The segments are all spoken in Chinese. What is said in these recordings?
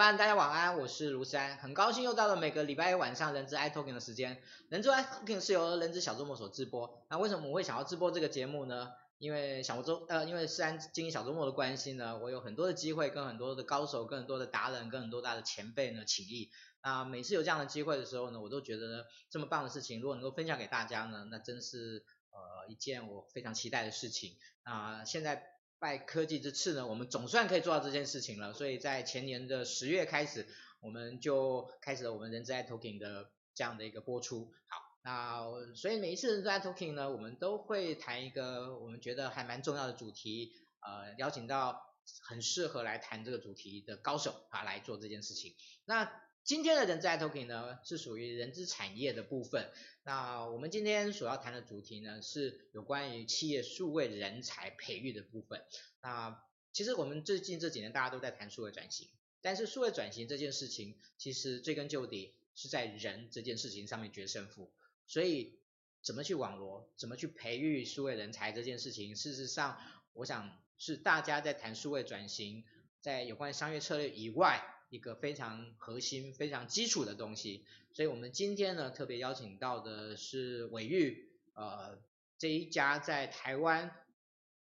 大家晚安，我是卢山，很高兴又到了每个礼拜一晚上人资 i Talking 的时间。人资 i Talking 是由人资小周末所直播。那为什么我会想要直播这个节目呢？因为小周呃，因为虽然经营小周末的关系呢，我有很多的机会跟很多的高手、跟很多的达人、跟很多大的前辈呢请益。那每次有这样的机会的时候呢，我都觉得呢，这么棒的事情，如果能够分享给大家呢，那真是呃一件我非常期待的事情。啊现在。拜科技之赐呢，我们总算可以做到这件事情了。所以在前年的十月开始，我们就开始了我们人资 i Talking 的这样的一个播出。好，那所以每一次人资 i Talking 呢，我们都会谈一个我们觉得还蛮重要的主题，呃，邀请到很适合来谈这个主题的高手啊来做这件事情。那今天的人资 i Talking 呢，是属于人资产业的部分。那我们今天所要谈的主题呢，是有关于企业数位人才培育的部分。那其实我们最近这几年大家都在谈数位转型，但是数位转型这件事情，其实追根究底是在人这件事情上面决胜负。所以怎么去网罗，怎么去培育数位人才这件事情，事实上，我想是大家在谈数位转型，在有关商业策略以外。一个非常核心、非常基础的东西，所以我们今天呢特别邀请到的是伟玉，呃，这一家在台湾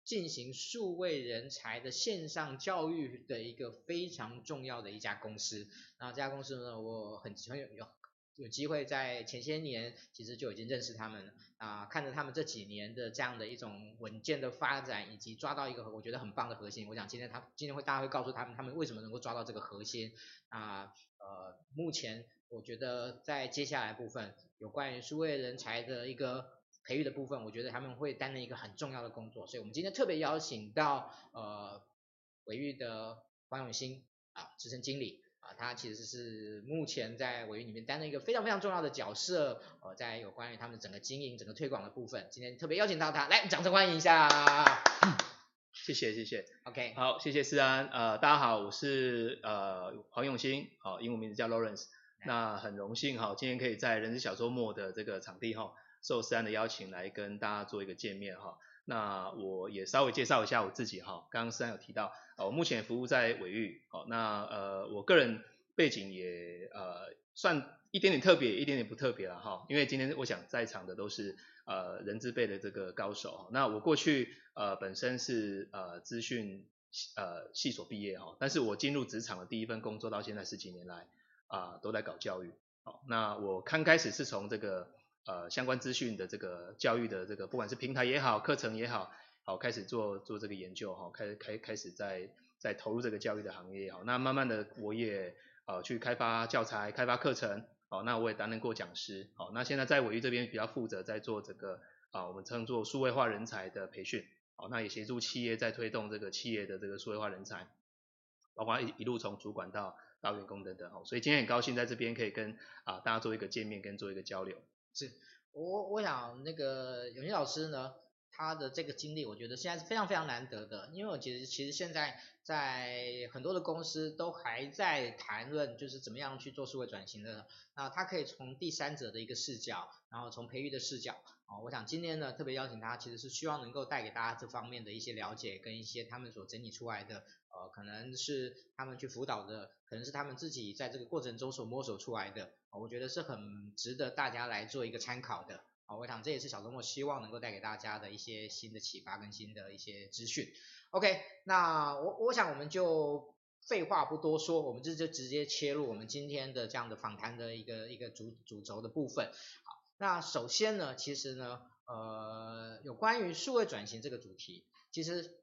进行数位人才的线上教育的一个非常重要的一家公司。那这家公司呢，我很很有有。机会在前些年，其实就已经认识他们了啊，看着他们这几年的这样的一种稳健的发展，以及抓到一个我觉得很棒的核心。我想今天他今天会大家会告诉他们，他们为什么能够抓到这个核心啊？呃，目前我觉得在接下来部分有关于数位人才的一个培育的部分，我觉得他们会担任一个很重要的工作。所以我们今天特别邀请到呃纬育的黄永兴啊，资深经理。他其实是目前在纬育里面担任一个非常非常重要的角色，呃，在有关于他们整个经营、整个推广的部分，今天特别邀请到他，来，掌声欢迎一下。谢谢谢谢，OK，好，谢谢思安，呃，大家好，我是呃黄永兴，好，英文名字叫 Lawrence，那很荣幸哈，今天可以在人资小周末的这个场地哈，受思安的邀请来跟大家做一个见面哈。那我也稍微介绍一下我自己哈，刚刚虽然有提到，呃，我目前服务在纬育，好，那呃我个人背景也呃算一点点特别，一点点不特别了哈，因为今天我想在场的都是呃人资辈的这个高手，那我过去呃本身是呃资讯呃系所毕业哈，但是我进入职场的第一份工作到现在十几年来啊、都在搞教育，好，那我刚开始是从这个。呃，相关资讯的这个教育的这个，不管是平台也好，课程也好，好开始做做这个研究哈，开开开始在在投入这个教育的行业也好，那慢慢的我也呃去开发教材，开发课程，好，那我也担任过讲师，好，那现在在纬育这边比较负责在做这个啊，我们称作数位化人才的培训，好，那也协助企业在推动这个企业的这个数位化人才，包括一一路从主管到到员工等等，好，所以今天很高兴在这边可以跟啊大家做一个见面跟做一个交流。是我我想那个永新老师呢，他的这个经历，我觉得现在是非常非常难得的，因为我觉得其实现在在很多的公司都还在谈论，就是怎么样去做数位转型的，那他可以从第三者的一个视角，然后从培育的视角，啊，我想今天呢特别邀请他，其实是希望能够带给大家这方面的一些了解，跟一些他们所整理出来的。呃，可能是他们去辅导的，可能是他们自己在这个过程中所摸索出来的，我觉得是很值得大家来做一个参考的。啊，我想这也是小周末希望能够带给大家的一些新的启发跟新的一些资讯。OK，那我我想我们就废话不多说，我们这就直接切入我们今天的这样的访谈的一个一个主主轴的部分。好，那首先呢，其实呢，呃，有关于数位转型这个主题，其实。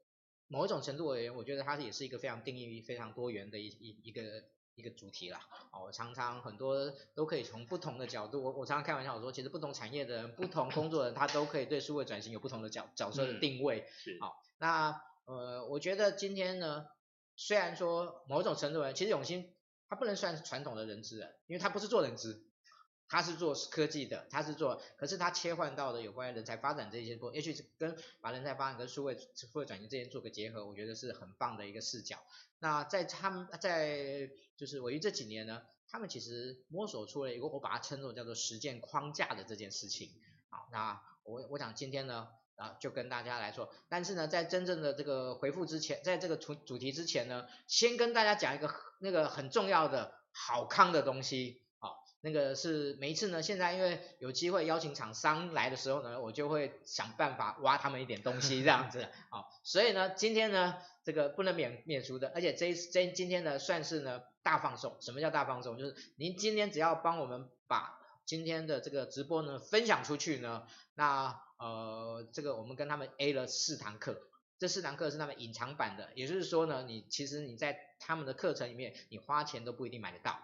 某一种程度而言，我觉得它也是一个非常定义非常多元的一一一个一个主题啦。哦，我常常很多都可以从不同的角度，我我常常开玩笑我说，其实不同产业的人、不同工作的人，他都可以对数位转型有不同的角角色的定位。是。好，那呃，我觉得今天呢，虽然说某一种程度而，其实永兴他不能算是传统的人资人，因为他不是做人资。他是做科技的，他是做，可是他切换到的有关于人才发展这些部，也许是跟把人才发展跟数位数位转型这些做个结合，我觉得是很棒的一个视角。那在他们在就是我于这几年呢，他们其实摸索出了一个我把它称作叫做实践框架的这件事情。好，那我我想今天呢，啊，就跟大家来说。但是呢，在真正的这个回复之前，在这个主主题之前呢，先跟大家讲一个那个很重要的好康的东西。那个是每一次呢，现在因为有机会邀请厂商来的时候呢，我就会想办法挖他们一点东西这样子，好，所以呢，今天呢，这个不能免免俗的，而且这这今天呢，算是呢大放送。什么叫大放送？就是您今天只要帮我们把今天的这个直播呢分享出去呢，那呃这个我们跟他们 A 了四堂课，这四堂课是他们隐藏版的，也就是说呢，你其实你在他们的课程里面，你花钱都不一定买得到。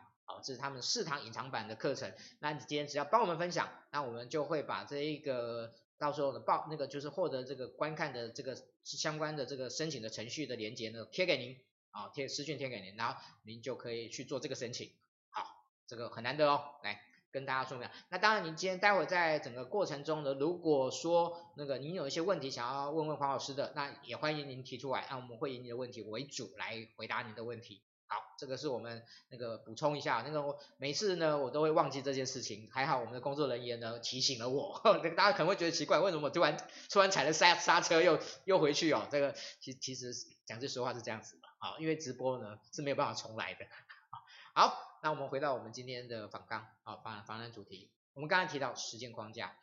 这是他们四堂隐藏版的课程。那你今天只要帮我们分享，那我们就会把这一个到时候的报那个就是获得这个观看的这个相关的这个申请的程序的连接呢贴给您，啊贴私讯贴给您，然后您就可以去做这个申请。好，这个很难得哦，来跟大家说明。那当然，您今天待会在整个过程中呢，如果说那个您有一些问题想要问问黄老师的，那也欢迎您提出来，那我们会以你的问题为主来回答您的问题。好，这个是我们那个补充一下，那个我每次呢我都会忘记这件事情，还好我们的工作人员呢提醒了我，呵 呵大家可能会觉得奇怪，为什么我突然突然踩了刹刹车又又回去哦？这个其其实讲句实话是这样子的，啊，因为直播呢是没有办法重来的。好，那我们回到我们今天的访纲啊访访谈主题，我们刚才提到实践框架，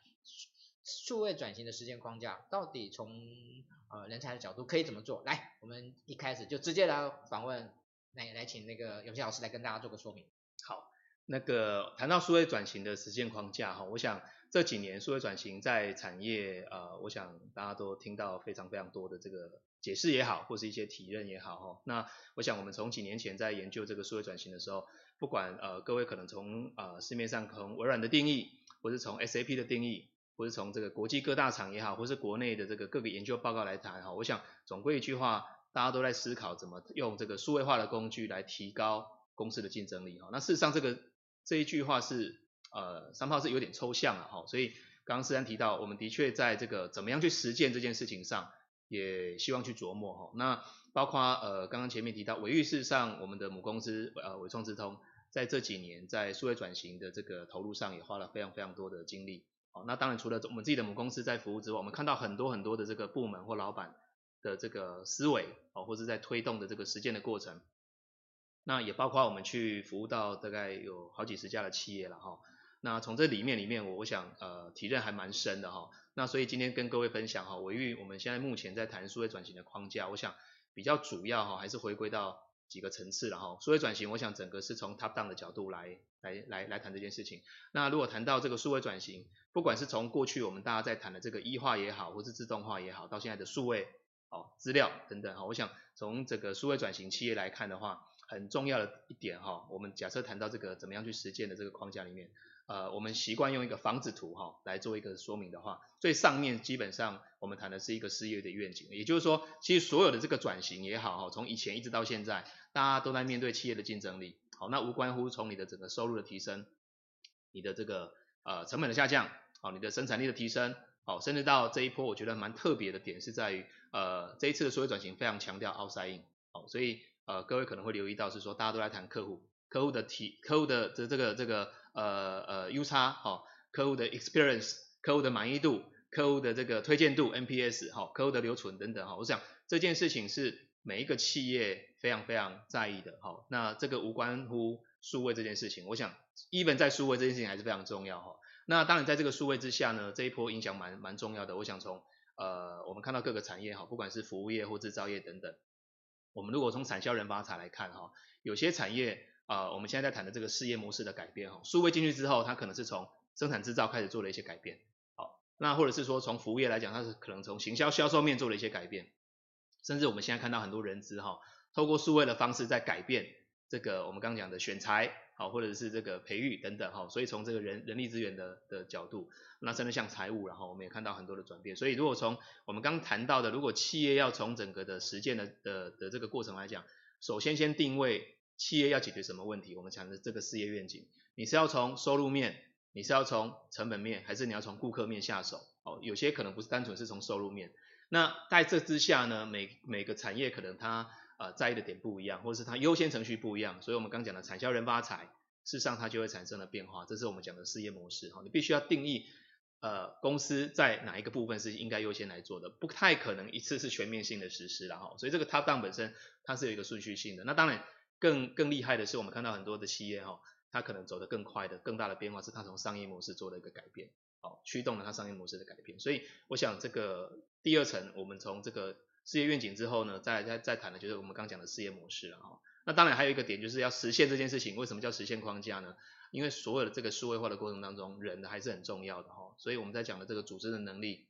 数位转型的实践框架到底从呃人才的角度可以怎么做？来，我们一开始就直接来访问。来来，请那个永琪老师来跟大家做个说明。好，那个谈到数位转型的实践框架哈，我想这几年数位转型在产业呃，我想大家都听到非常非常多的这个解释也好，或是一些提认也好哈。那我想我们从几年前在研究这个数位转型的时候，不管呃各位可能从呃市面上从微软的定义，或是从 SAP 的定义，或是从这个国际各大厂也好，或是国内的这个各个研究报告来谈哈，我想总归一句话。大家都在思考怎么用这个数位化的工具来提高公司的竞争力哈。那事实上这个这一句话是呃，三炮是有点抽象了哈。所以刚刚思安提到，我们的确在这个怎么样去实践这件事情上，也希望去琢磨哈。那包括呃刚刚前面提到，纬育事实上我们的母公司呃纬创智通，在这几年在数位转型的这个投入上也花了非常非常多的精力。哦，那当然除了我们自己的母公司在服务之外，我们看到很多很多的这个部门或老板。的这个思维哦，或者在推动的这个实践的过程，那也包括我们去服务到大概有好几十家的企业了哈。那从这里面里面，我想呃体认还蛮深的哈。那所以今天跟各位分享哈，纬育我们现在目前在谈数位转型的框架，我想比较主要哈还是回归到几个层次了哈。数位转型，我想整个是从 top down 的角度来来来来谈这件事情。那如果谈到这个数位转型，不管是从过去我们大家在谈的这个一化也好，或是自动化也好，到现在的数位。好，资料等等哈，我想从这个数位转型企业来看的话，很重要的一点哈，我们假设谈到这个怎么样去实践的这个框架里面，呃，我们习惯用一个房子图哈来做一个说明的话，最上面基本上我们谈的是一个事业的愿景，也就是说，其实所有的这个转型也好哈，从以前一直到现在，大家都在面对企业的竞争力，好，那无关乎从你的整个收入的提升，你的这个呃成本的下降，好，你的生产力的提升。好，甚至到这一波，我觉得蛮特别的点是在于，呃，这一次的数位转型非常强调 outside in，好，所以呃，各位可能会留意到是说，大家都在谈客户，客户的体，客户的这这个这个呃呃 UX，好，客户的 experience，客户的满意度，客户的这个推荐度 NPS，好，客户的留存等等，哈，我想这件事情是每一个企业非常非常在意的，好，那这个无关乎数位这件事情，我想 even 在数位这件事情还是非常重要，哈。那当然，在这个数位之下呢，这一波影响蛮蛮重要的。我想从呃，我们看到各个产业哈，不管是服务业或制造业等等，我们如果从产销人发财来看哈，有些产业啊、呃，我们现在在谈的这个事业模式的改变哈，数位进去之后，它可能是从生产制造开始做了一些改变，好，那或者是说从服务业来讲，它是可能从行销销售面做了一些改变，甚至我们现在看到很多人资哈，透过数位的方式在改变这个我们刚刚讲的选材。好，或者是这个培育等等哈，所以从这个人人力资源的的角度，那真的像财务，然后我们也看到很多的转变。所以如果从我们刚谈到的，如果企业要从整个的实践的的的这个过程来讲，首先先定位企业要解决什么问题，我们讲的这个事业愿景，你是要从收入面，你是要从成本面，还是你要从顾客面下手？哦，有些可能不是单纯是从收入面。那在这之下呢，每每个产业可能它。呃，在意的点不一样，或者是它优先程序不一样，所以我们刚讲的产销人发财，事实上它就会产生了变化，这是我们讲的事业模式哈。你必须要定义呃公司在哪一个部分是应该优先来做的，不太可能一次是全面性的实施了哈。所以这个 top down 本身它是有一个顺序性的。那当然更更厉害的是，我们看到很多的企业哈，它可能走得更快的、更大的变化是它从商业模式做了一个改变，好，驱动了它商业模式的改变。所以我想这个第二层，我们从这个事业愿景之后呢，再再再谈的就是我们刚讲的事业模式了哈。那当然还有一个点，就是要实现这件事情。为什么叫实现框架呢？因为所有的这个数位化的过程当中，人还是很重要的哈。所以我们在讲的这个组织的能力，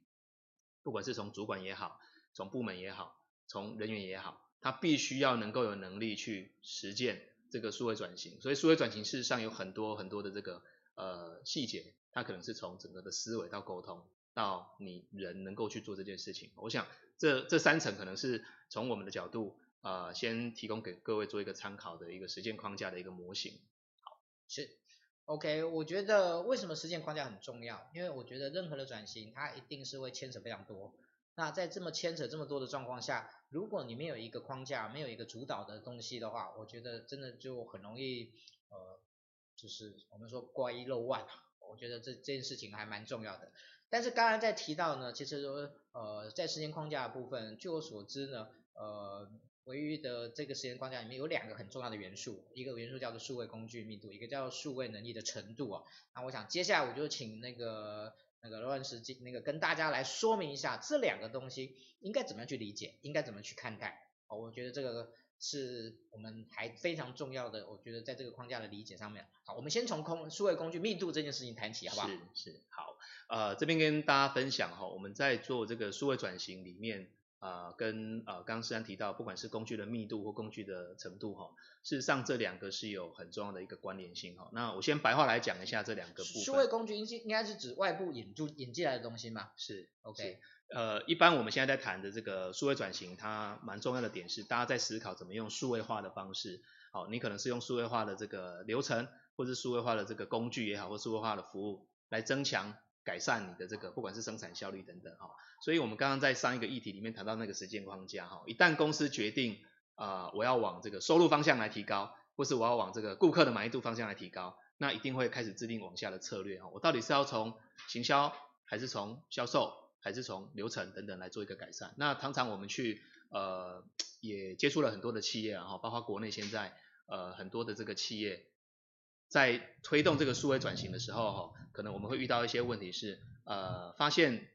不管是从主管也好，从部门也好，从人员也好，他必须要能够有能力去实践这个数位转型。所以数位转型事实上有很多很多的这个呃细节，它可能是从整个的思维到沟通，到你人能够去做这件事情。我想这这三层可能是从我们的角度。啊、呃，先提供给各位做一个参考的一个实践框架的一个模型。好，是，OK，我觉得为什么实践框架很重要？因为我觉得任何的转型，它一定是会牵扯非常多。那在这么牵扯这么多的状况下，如果你没有一个框架，没有一个主导的东西的话，我觉得真的就很容易，呃，就是我们说挂一漏万。我觉得这这件事情还蛮重要的。但是刚才在提到呢，其实说，呃，在时间框架部分，据我所知呢，呃。维豫的这个时间框架里面有两个很重要的元素，一个元素叫做数位工具密度，一个叫数位能力的程度啊。那我想接下来我就请那个那个罗老师那个跟大家来说明一下这两个东西应该怎么样去理解，应该怎么去看待。哦，我觉得这个是我们还非常重要的，我觉得在这个框架的理解上面。好，我们先从空数位工具密度这件事情谈起，好不好？是是好，呃，这边跟大家分享哈，我们在做这个数位转型里面。啊、呃，跟呃，刚刚思安提到，不管是工具的密度或工具的程度哈，事实上这两个是有很重要的一个关联性哈。那我先白话来讲一下这两个部分。数位工具应应该是指外部引入引进来的东西吗？是，OK 是。呃，一般我们现在在谈的这个数位转型，它蛮重要的点是，大家在思考怎么用数位化的方式，好，你可能是用数位化的这个流程，或是数位化的这个工具也好，或数位化的服务来增强。改善你的这个不管是生产效率等等哈，所以我们刚刚在上一个议题里面谈到那个实践框架哈，一旦公司决定啊、我要往这个收入方向来提高，或是我要往这个顾客的满意度方向来提高，那一定会开始制定往下的策略哈，我到底是要从行销还是从销售还是从流程等等来做一个改善？那常常我们去呃也接触了很多的企业哈，包括国内现在呃很多的这个企业。在推动这个数位转型的时候，哈，可能我们会遇到一些问题是，呃，发现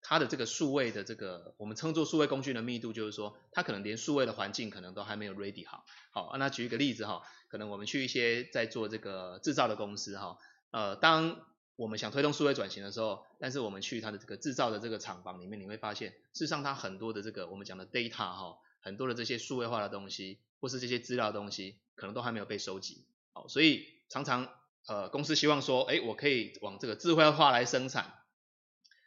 它的这个数位的这个我们称作数位工具的密度，就是说，它可能连数位的环境可能都还没有 ready 好。好，那举一个例子哈，可能我们去一些在做这个制造的公司哈，呃，当我们想推动数位转型的时候，但是我们去它的这个制造的这个厂房里面，你会发现，事实上它很多的这个我们讲的 data 哈，很多的这些数位化的东西，或是这些资料的东西，可能都还没有被收集。好，所以常常呃公司希望说，哎，我可以往这个智慧化来生产，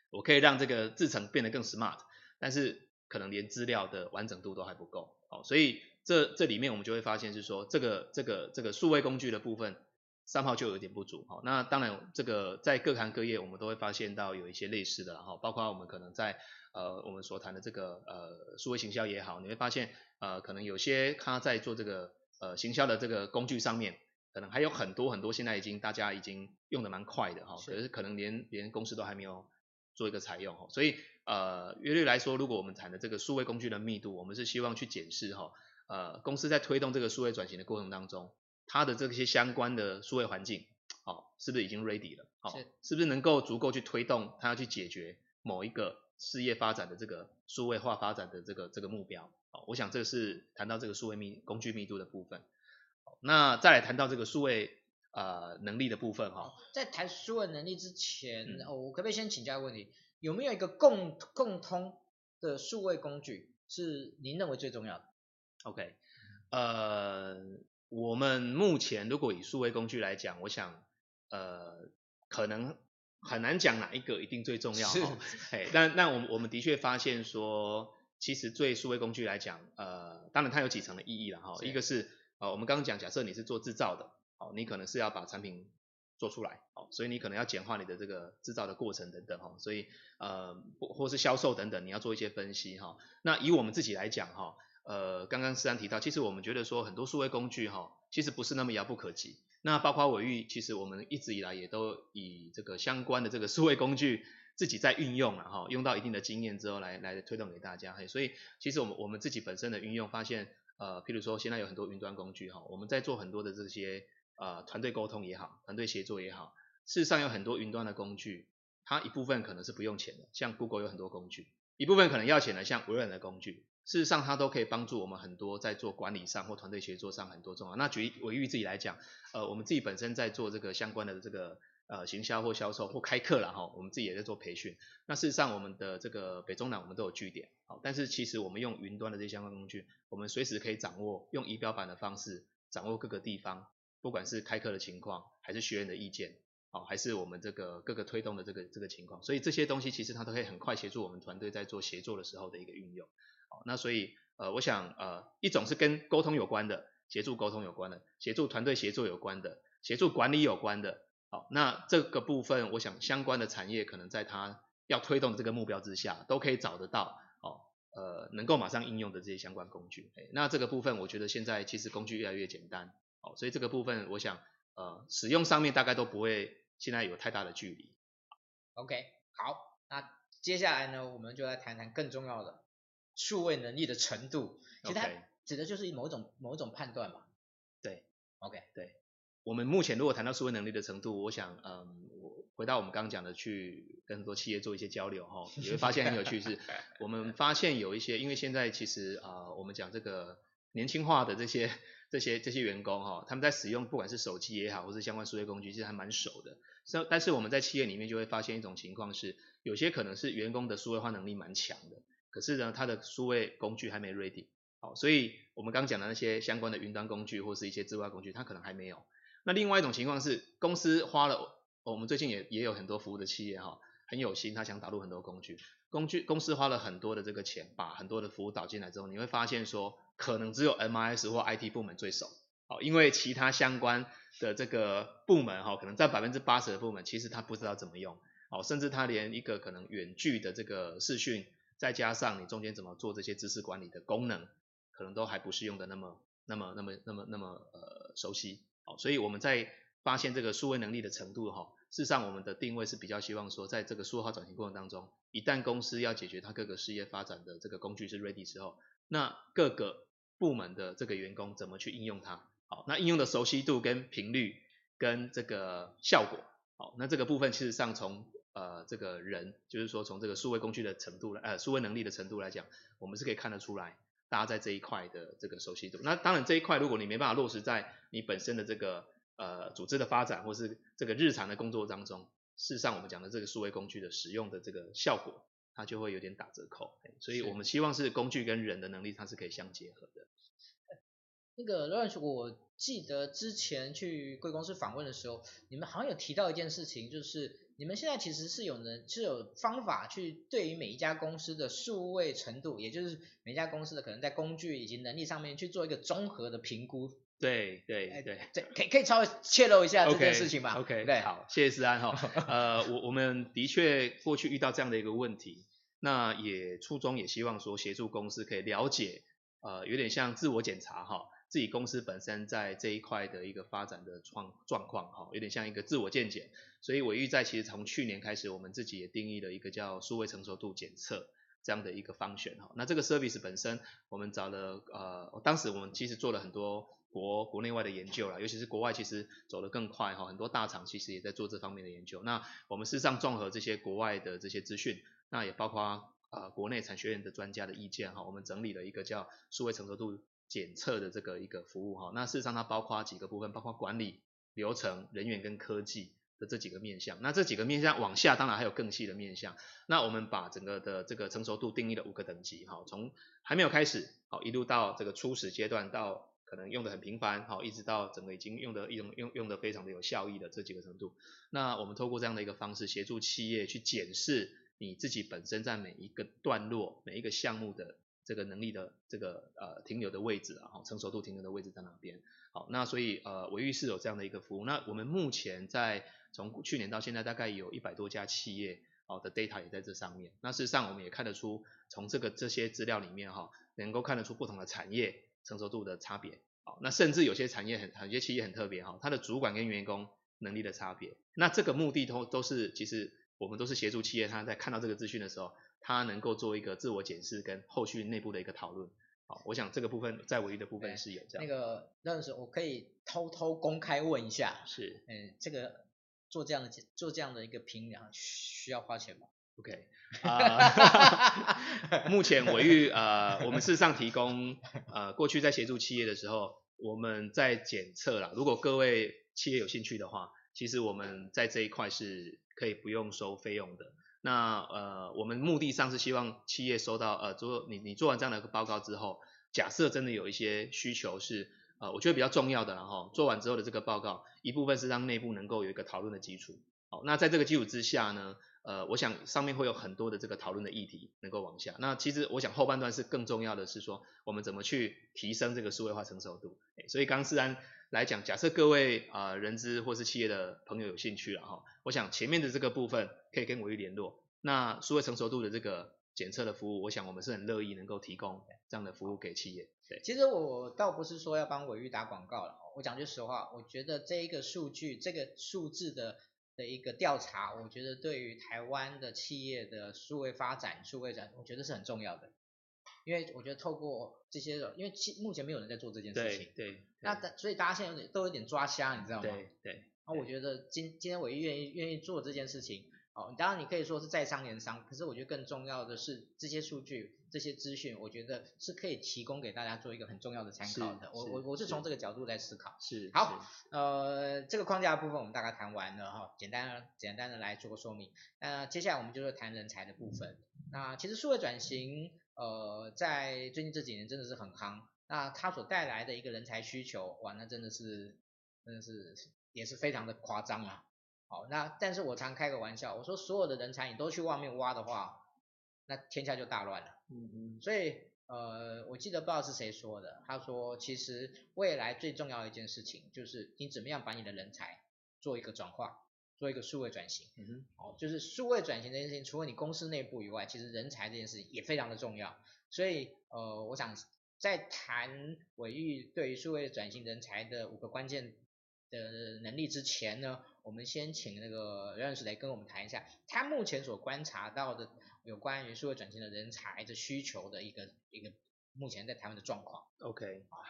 我可以让这个制程变得更 smart，但是可能连资料的完整度都还不够。好，所以这这里面我们就会发现是说，这个这个这个数位工具的部分，somehow 就有点不足。哈，那当然这个在各行各业我们都会发现到有一些类似的，哈，包括我们可能在呃我们所谈的这个呃数位行销也好，你会发现呃可能有些他在做这个呃行销的这个工具上面。可能还有很多很多，现在已经大家已经用的蛮快的哈，可是可能连连公司都还没有做一个采用哈，所以呃，约略来说，如果我们谈的这个数位工具的密度，我们是希望去检视哈，呃，公司在推动这个数位转型的过程当中，它的这些相关的数位环境，哦，是不是已经 ready 了？哦，是，不是能够足够去推动它要去解决某一个事业发展的这个数位化发展的这个这个目标？哦，我想这是谈到这个数位密工具密度的部分。那再来谈到这个数位呃能力的部分哈，在谈数位能力之前，嗯、我可不可以先请教一个问题，有没有一个共共通的数位工具是您认为最重要的？OK，呃，我们目前如果以数位工具来讲，我想呃可能很难讲哪一个一定最重要哈，哎，但那我们我们的确发现说，其实对数位工具来讲，呃，当然它有几层的意义了哈，一个是。呃，我们刚刚讲，假设你是做制造的，好，你可能是要把产品做出来，好，所以你可能要简化你的这个制造的过程等等，哈，所以呃，或或是销售等等，你要做一些分析，哈。那以我们自己来讲，哈，呃，刚刚思安提到，其实我们觉得说很多数位工具哈，其实不是那么遥不可及。那包括纬育，其实我们一直以来也都以这个相关的这个数位工具自己在运用了哈，用到一定的经验之后来来推动给大家。所以其实我们我们自己本身的运用发现，呃，譬如说现在有很多云端工具哈，我们在做很多的这些呃团队沟通也好，团队协作也好，事实上有很多云端的工具，它一部分可能是不用钱的，像 Google 有很多工具，一部分可能要钱的，像微软的工具。事实上，它都可以帮助我们很多在做管理上或团队协作上很多重要。那举纬育自己来讲，呃，我们自己本身在做这个相关的这个呃行销或销售或开课了哈，我们自己也在做培训。那事实上，我们的这个北中南我们都有据点，好，但是其实我们用云端的这些相关工具，我们随时可以掌握用仪表板的方式掌握各个地方，不管是开课的情况，还是学员的意见，好，还是我们这个各个推动的这个这个情况，所以这些东西其实它都可以很快协助我们团队在做协作的时候的一个运用。那所以，呃，我想，呃，一种是跟沟通有关的，协助沟通有关的，协助团队协作有关的，协助管理有关的，好，那这个部分，我想相关的产业可能在它要推动这个目标之下，都可以找得到，哦，呃，能够马上应用的这些相关工具。那这个部分，我觉得现在其实工具越来越简单，哦，所以这个部分，我想，呃，使用上面大概都不会现在有太大的距离。OK，好，那接下来呢，我们就来谈谈更重要的。数位能力的程度，其实它指的就是某种某种判断嘛。对，OK，对。我们目前如果谈到数位能力的程度，我想，嗯，我回到我们刚刚讲的，去跟很多企业做一些交流哈，你会发现很有趣是，我们发现有一些，因为现在其实啊、呃，我们讲这个年轻化的这些 这些这些员工哈，他们在使用不管是手机也好，或是相关数位工具，其实还蛮熟的。但是我们在企业里面就会发现一种情况是，有些可能是员工的数位化能力蛮强的。可是呢，它的数位工具还没 ready，好，所以我们刚讲的那些相关的云端工具或是一些智慧工具，它可能还没有。那另外一种情况是，公司花了，我们最近也也有很多服务的企业哈，很有心，他想导入很多工具，工具公司花了很多的这个钱，把很多的服务导进来之后，你会发现说，可能只有 MIS 或 IT 部门最熟，好，因为其他相关的这个部门哈，可能在百分之八十的部门，其实他不知道怎么用，好，甚至他连一个可能远距的这个视讯。再加上你中间怎么做这些知识管理的功能，可能都还不是用的那么、那么、那么、那么、那么呃熟悉。好，所以我们在发现这个数位能力的程度哈，事实上我们的定位是比较希望说，在这个数位化转型过程当中，一旦公司要解决它各个事业发展的这个工具是 ready 之后，那各个部门的这个员工怎么去应用它？好，那应用的熟悉度跟频率跟这个效果，好，那这个部分事实上从呃，这个人就是说，从这个数位工具的程度来，呃，数位能力的程度来讲，我们是可以看得出来，大家在这一块的这个熟悉度。那当然这一块，如果你没办法落实在你本身的这个呃组织的发展，或是这个日常的工作当中，事实上我们讲的这个数位工具的使用的这个效果，它就会有点打折扣。所以我们希望是工具跟人的能力，它是可以相结合的。那个 Lawrence，我记得之前去贵公司访问的时候，你们好像有提到一件事情，就是。你们现在其实是有能是有方法去对于每一家公司的数位程度，也就是每一家公司的可能在工具以及能力上面去做一个综合的评估。对对对，这可以可以稍微泄露一下这件事情吧。OK，, okay 对，好，谢谢思安哈。呃，我我们的确过去遇到这样的一个问题，那也初衷也希望说协助公司可以了解，呃，有点像自我检查哈。自己公司本身在这一块的一个发展的状状况哈，有点像一个自我见解，所以纬育在其实从去年开始，我们自己也定义了一个叫数位成熟度检测这样的一个方选哈。那这个 service 本身，我们找了呃，当时我们其实做了很多国国内外的研究啦，尤其是国外其实走得更快哈，很多大厂其实也在做这方面的研究。那我们事实上综合这些国外的这些资讯，那也包括、呃、国内产学研的专家的意见哈，我们整理了一个叫数位成熟度。检测的这个一个服务哈，那事实上它包括几个部分，包括管理、流程、人员跟科技的这几个面向。那这几个面向往下，当然还有更细的面向。那我们把整个的这个成熟度定义了五个等级哈，从还没有开始好，一路到这个初始阶段，到可能用的很频繁好，一直到整个已经用的用用用的非常的有效益的这几个程度。那我们透过这样的一个方式，协助企业去检视你自己本身在每一个段落、每一个项目的。这个能力的这个呃停留的位置啊，成熟度停留的位置在哪边？好，那所以呃纬育是有这样的一个服务。那我们目前在从去年到现在，大概有一百多家企业哦的 data 也在这上面。那事实上我们也看得出，从这个这些资料里面哈，能够看得出不同的产业成熟度的差别。好，那甚至有些产业很，有些企业很特别哈，它的主管跟员工能力的差别。那这个目的都都是，其实我们都是协助企业，他在看到这个资讯的时候，他能够做一个自我检视跟后续内部的一个讨论。好，我想这个部分在鮪鱼的部分是有这样。那个那时候我可以偷偷公开问一下，是，嗯，这个做这样的做这样的一个评量需要花钱吗？OK，啊、呃，目前鮪鱼呃，我们事实上提供呃，过去在协助企业的时候，我们在检测啦。如果各位企业有兴趣的话，其实我们在这一块是可以不用收费用的。那呃，我们目的上是希望企业收到呃，做你你做完这样的一个报告之后，假设真的有一些需求是呃，我觉得比较重要的，然后做完之后的这个报告，一部分是让内部能够有一个讨论的基础。好，那在这个基础之下呢，呃，我想上面会有很多的这个讨论的议题能够往下。那其实我想后半段是更重要的是说，我们怎么去提升这个数位化成熟度。所以刚思安来讲，假设各位啊、人资或是企业的朋友有兴趣了哈。我想前面的这个部分可以跟鮪鱼联络，那数位成熟度的这个检测的服务，我想我们是很乐意能够提供这样的服务给企业。对，其实我倒不是说要帮伟玉打广告了，我讲句实话，我觉得这一个数据，这个数字的的一个调查，我觉得对于台湾的企业的数位发展、数位展，我觉得是很重要的。因为我觉得透过这些，因为目前没有人在做这件事情，对，对，那所以大家现在有点都有点抓瞎，你知道吗？对对。那我觉得今今天鮪鱼愿意愿意做这件事情，哦，当然你可以说是在商言商，可是我觉得更重要的是这些数据、这些资讯，我觉得是可以提供给大家做一个很重要的参考的。我我我是从这个角度在思考。是。好，呃，这个框架的部分我们大概谈完了哈，简单简单的来做个说明。那接下来我们就是谈人才的部分。那其实数位转型，呃，在最近这几年真的是很夯。那它所带来的一个人才需求，哇，那真的是真的是。也是非常的夸张啊，好，那但是我常开个玩笑，我说所有的人才你都去外面挖的话，那天下就大乱了。嗯嗯。所以呃，我记得不知道是谁说的，他说其实未来最重要的一件事情就是你怎么样把你的人才做一个转化，做一个数位转型。嗯哼。哦，就是数位转型这件事情，除了你公司内部以外，其实人才这件事情也非常的重要。所以呃，我想在谈伟玉对于数位转型人才的五个关键的能力之前呢，我们先请那个任老师来跟我们谈一下，他目前所观察到的有关于数位转型的人才的需求的一个一个目前在台湾的状况。OK，好，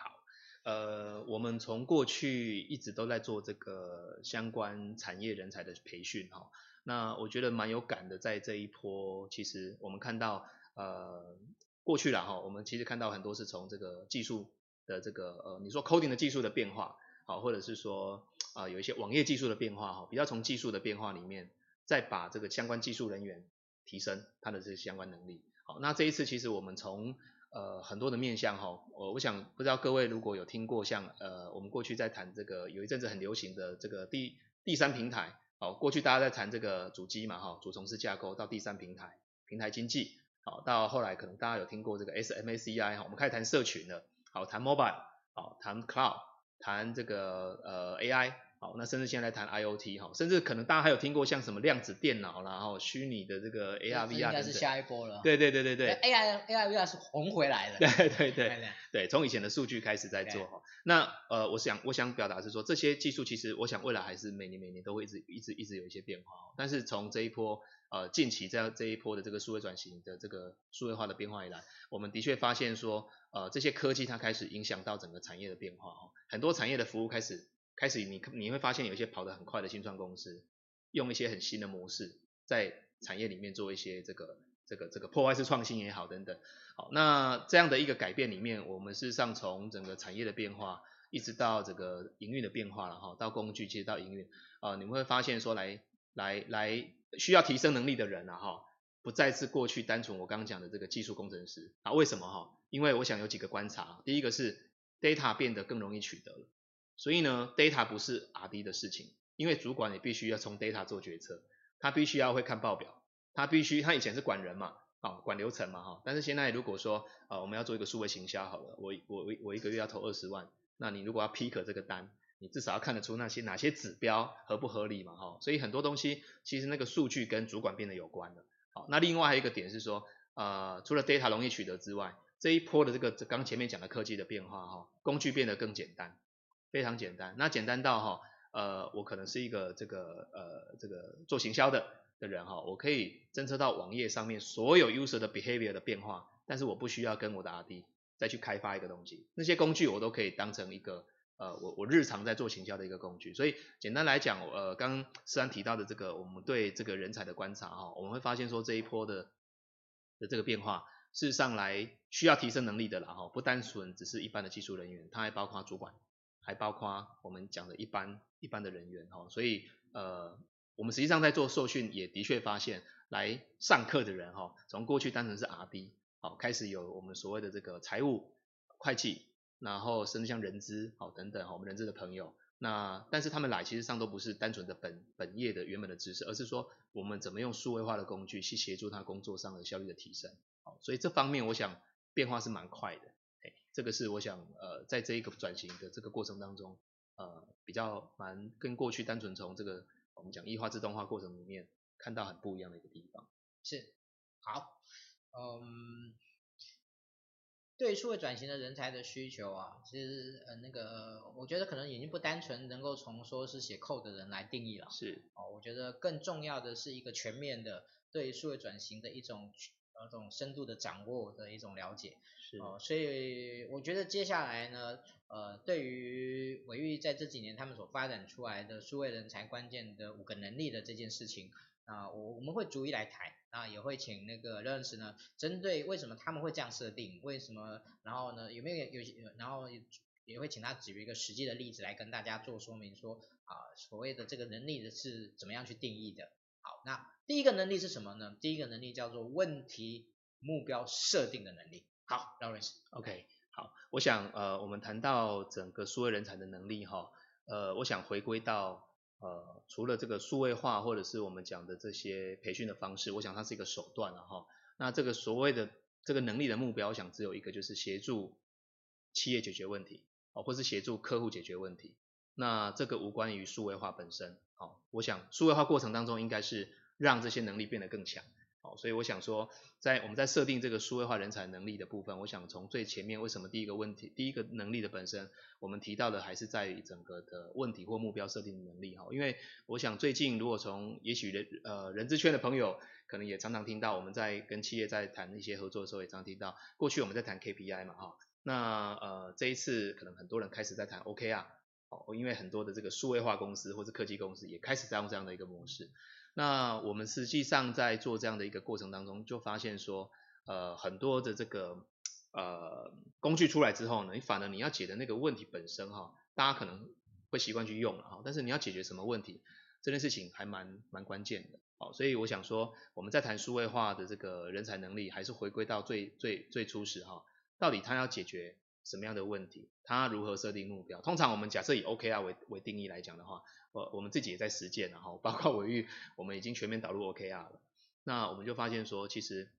呃，我们从过去一直都在做这个相关产业人才的培训哈，那我觉得蛮有感的，在这一波，其实我们看到呃过去了哈，我们其实看到很多是从这个技术的这个呃你说 coding 的技术的变化。好，或者是说啊、有一些网页技术的变化哈，比较从技术的变化里面，再把这个相关技术人员提升他的这些相关能力。好，那这一次其实我们从呃很多的面向哈，我我想不知道各位如果有听过像呃我们过去在谈这个有一阵子很流行的这个第第三平台，好，过去大家在谈这个主机嘛哈，主从事架构到第三平台平台经济，好，到后来可能大家有听过这个 SMACI 哈，我们开始谈社群了，好，谈 mobile，好，谈 cloud。谈这个呃 AI 好，那甚至现在来谈 IoT 哈，甚至可能大家还有听过像什么量子电脑啦，然后虚拟的这个 AR VR 应该是下一波了。对对对对对。AI AI VR 是红回来的。对对对。对，从以前的数据开始在做哈。那呃，我想我想表达是说，这些技术其实我想未来还是每年每年都会一直一直一直有一些变化。但是从这一波呃近期在这一波的这个数位转型的这个数位化的变化以来，我们的确发现说。呃，这些科技它开始影响到整个产业的变化哦，很多产业的服务开始开始你你会发现有一些跑得很快的新创公司，用一些很新的模式在产业里面做一些这个这个这个破坏式创新也好等等，好，那这样的一个改变里面，我们事实上从整个产业的变化，一直到这个营运的变化了哈，到工具其实到营运，啊，你们会发现说来来来需要提升能力的人啊哈。不再是过去单纯我刚刚讲的这个技术工程师啊？为什么哈？因为我想有几个观察。第一个是 data 变得更容易取得了，所以呢，data 不是 RD 的事情，因为主管也必须要从 data 做决策，他必须要会看报表，他必须他以前是管人嘛，啊，管流程嘛哈，但是现在如果说啊，我们要做一个数位行销好了，我我我我一个月要投二十万，那你如果要 pick 这个单，你至少要看得出那些哪些指标合不合理嘛哈，所以很多东西其实那个数据跟主管变得有关了。好，那另外还有一个点是说，呃，除了 data 容易取得之外，这一波的这个刚前面讲的科技的变化哈，工具变得更简单，非常简单。那简单到哈，呃，我可能是一个这个呃这个做行销的的人哈，我可以侦测到网页上面所有 user 的 behavior 的变化，但是我不需要跟我的 RD 再去开发一个东西，那些工具我都可以当成一个呃我我日常在做行销的一个工具。所以简单来讲，呃，刚刚思安提到的这个，我们对这个人才的观察哈，我们会发现说这一波的的这个变化。事实上来需要提升能力的啦哈，不单纯只是一般的技术人员，它还包括主管，还包括我们讲的一般一般的人员哈，所以呃，我们实际上在做受训也的确发现，来上课的人哈，从过去单纯是 RD，好，开始有我们所谓的这个财务、会计，然后甚至像人资好等等哈，我们人资的朋友，那但是他们来其实上都不是单纯的本本业的原本的知识，而是说我们怎么用数位化的工具去协助他工作上的效率的提升。所以这方面我想变化是蛮快的，这个是我想呃在这一个转型的这个过程当中，呃比较蛮跟过去单纯从这个我们讲异化自动化过程里面看到很不一样的一个地方。是，好，嗯，对于数位转型的人才的需求啊，其实呃那个我觉得可能已经不单纯能够从说是写 code 的人来定义了，是，哦，我觉得更重要的是一个全面的对于数位转型的一种。呃，这种深度的掌握的一种了解，是哦、呃，所以我觉得接下来呢，呃，对于伟玉在这几年他们所发展出来的数位人才关键的五个能力的这件事情，啊、呃，我我们会逐一来谈，啊，也会请那个 Lawrence 呢，针对为什么他们会这样设定，为什么，然后呢，有没有有些，然后也会请他举一个实际的例子来跟大家做说明说，说啊，所谓的这个能力的是怎么样去定义的。好，那第一个能力是什么呢？第一个能力叫做问题目标设定的能力。好，Lawrence，OK，好，我想呃，我们谈到整个数位人才的能力哈，呃，我想回归到呃，除了这个数位化或者是我们讲的这些培训的方式，我想它是一个手段了哈。那这个所谓的这个能力的目标，我想只有一个，就是协助企业解决问题，哦，或是协助客户解决问题。那这个无关于数位化本身，好，我想数位化过程当中应该是让这些能力变得更强，好，所以我想说，在我们在设定这个数位化人才能力的部分，我想从最前面为什么第一个问题，第一个能力的本身，我们提到的还是在于整个的问题或目标设定的能力，哈，因为我想最近如果从也许人呃人资圈的朋友，可能也常常听到我们在跟企业在谈一些合作的时候，也常听到过去我们在谈 KPI 嘛，哈，那呃这一次可能很多人开始在谈 OKR。哦，因为很多的这个数位化公司或者科技公司也开始在用这样的一个模式。那我们实际上在做这样的一个过程当中，就发现说，呃，很多的这个呃工具出来之后呢，你反而你要解的那个问题本身哈，大家可能会习惯去用了哈，但是你要解决什么问题，这件事情还蛮蛮关键的。好，所以我想说，我们在谈数位化的这个人才能力，还是回归到最最最初始哈，到底他要解决。什么样的问题？他如何设定目标？通常我们假设以 OKR 为为定义来讲的话，我我们自己也在实践，然后包括伟育，我们已经全面导入 OKR 了。那我们就发现说，其实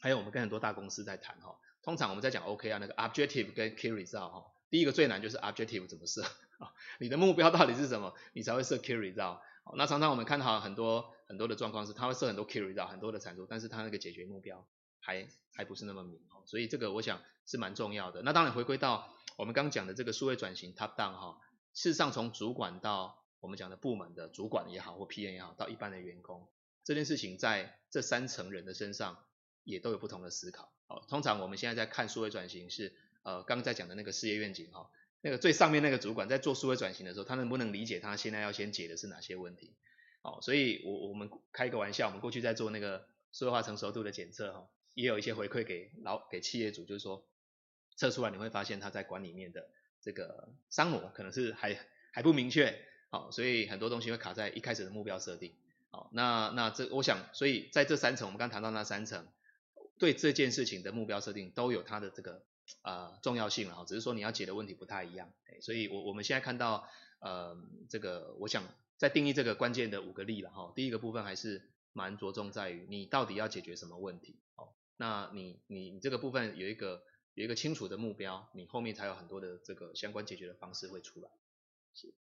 还有我们跟很多大公司在谈哈。通常我们在讲 OKR 那个 Objective 跟 Key Result 哈，第一个最难就是 Objective 怎么设啊？你的目标到底是什么？你才会设 Key Result。那常常我们看到很多很多的状况是，他会设很多 Key Result，很多的产出，但是他那个解决目标还还不是那么明。所以这个我想是蛮重要的。那当然回归到我们刚讲的这个数位转型 top down 哈，事实上从主管到我们讲的部门的主管也好或 PM 也好，到一般的员工，这件事情在这三层人的身上也都有不同的思考。好，通常我们现在在看数位转型是呃刚刚在讲的那个事业愿景哈，那个最上面那个主管在做数位转型的时候，他能不能理解他现在要先解的是哪些问题？好，所以我我们开个玩笑，我们过去在做那个数位化成熟度的检测哈。也有一些回馈给老给企业主，就是说测出来你会发现他在管里面的这个商模可能是还还不明确，好，所以很多东西会卡在一开始的目标设定，好，那那这我想，所以在这三层，我们刚谈到那三层，对这件事情的目标设定都有它的这个呃重要性了，只是说你要解的问题不太一样，所以我我们现在看到呃这个，我想在定义这个关键的五个力了哈，第一个部分还是蛮着重在于你到底要解决什么问题，那你你你这个部分有一个有一个清楚的目标，你后面才有很多的这个相关解决的方式会出来。是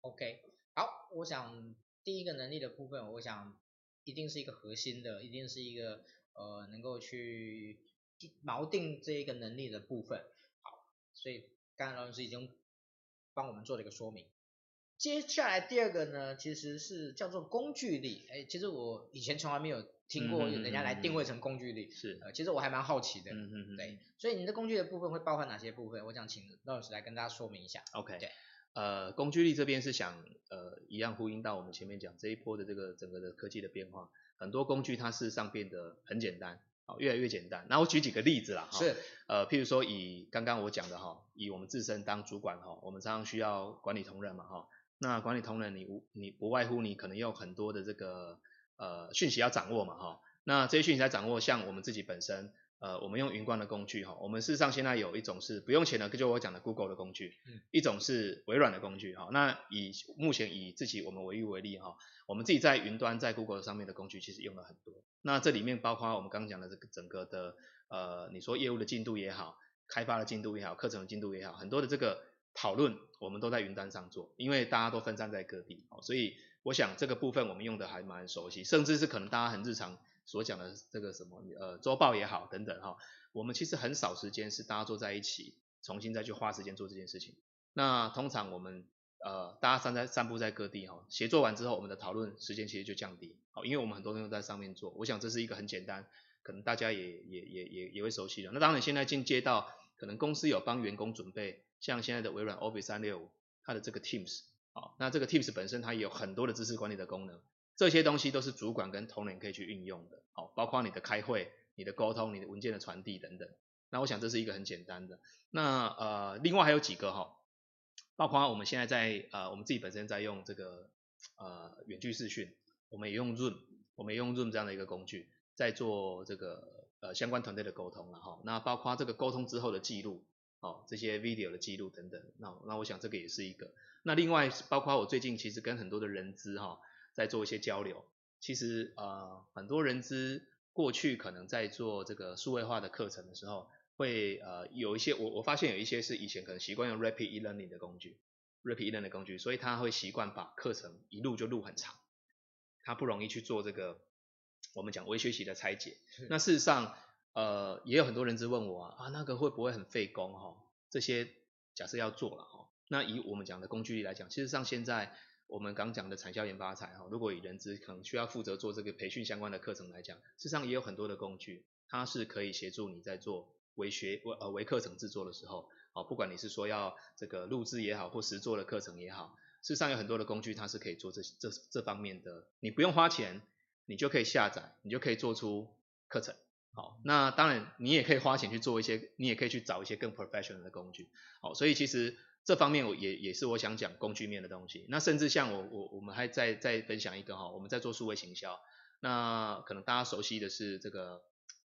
，OK，好，我想第一个能力的部分，我想一定是一个核心的，一定是一个呃能够去锚定这一个能力的部分。好，所以刚才老师已经帮我们做了一个说明。接下来第二个呢，其实是叫做工具力。哎，其实我以前从来没有听过人家来定位成工具力。是、呃，其实我还蛮好奇的。嗯嗯嗯。对，所以你的工具的部分会包含哪些部分？我想请老师来跟大家说明一下。OK。对。呃，工具力这边是想呃一样呼应到我们前面讲这一波的这个整个的科技的变化，很多工具它事实上变得很简单，好，越来越简单。那我举几个例子啦，哈。是。呃，譬如说以刚刚我讲的哈，以我们自身当主管哈，我们常常需要管理同仁嘛哈。那管理同仁，你无你不外乎你可能有很多的这个呃讯息要掌握嘛哈，那这些讯息要掌握，像我们自己本身，呃，我们用云端的工具哈，我们事实上现在有一种是不用钱的，就我讲的 Google 的工具，一种是微软的工具哈。那以目前以自己我们唯一为例哈，我们自己在云端在 Google 上面的工具其实用了很多，那这里面包括我们刚刚讲的这个整个的呃，你说业务的进度也好，开发的进度也好，课程的进度也好，很多的这个。讨论我们都在云端上做，因为大家都分散在各地，所以我想这个部分我们用的还蛮熟悉，甚至是可能大家很日常所讲的这个什么呃周报也好等等哈，我们其实很少时间是大家坐在一起重新再去花时间做这件事情。那通常我们呃大家散在散布在各地哈，协作完之后我们的讨论时间其实就降低，好，因为我们很多人都在上面做，我想这是一个很简单，可能大家也也也也也会熟悉的。那当然现在进阶到可能公司有帮员工准备。像现在的微软 Office 三六五，它的这个 Teams，好，那这个 Teams 本身它也有很多的知识管理的功能，这些东西都是主管跟同仁可以去运用的，好，包括你的开会、你的沟通、你的文件的传递等等。那我想这是一个很简单的。那呃，另外还有几个哈，包括我们现在在呃，我们自己本身在用这个呃远距视讯，我们也用 Zoom，我们也用 Zoom 这样的一个工具，在做这个呃相关团队的沟通了哈。那包括这个沟通之后的记录。哦，这些 video 的记录等等，那那我想这个也是一个。那另外包括我最近其实跟很多的人资哈、哦、在做一些交流，其实呃很多人资过去可能在做这个数位化的课程的时候，会呃有一些我我发现有一些是以前可能习惯用 rapid e-learning 的工具，rapid e-learning 的工具，所以他会习惯把课程一录就录很长，他不容易去做这个我们讲微学习的拆解。那事实上。呃，也有很多人质问我啊，啊，那个会不会很费工哈？这些假设要做了哈，那以我们讲的工具力来讲，其实像现在我们刚讲的产销研发财哈，如果以人资可能需要负责做这个培训相关的课程来讲，事实上也有很多的工具，它是可以协助你在做微学呃微课程制作的时候，啊，不管你是说要这个录制也好，或实做的课程也好，事实上有很多的工具，它是可以做这这这方面的，你不用花钱，你就可以下载，你就可以做出课程。好，那当然你也可以花钱去做一些，你也可以去找一些更 professional 的工具。好，所以其实这方面我也也是我想讲工具面的东西。那甚至像我我我们还在再分享一个哈，我们在做数位行销，那可能大家熟悉的是这个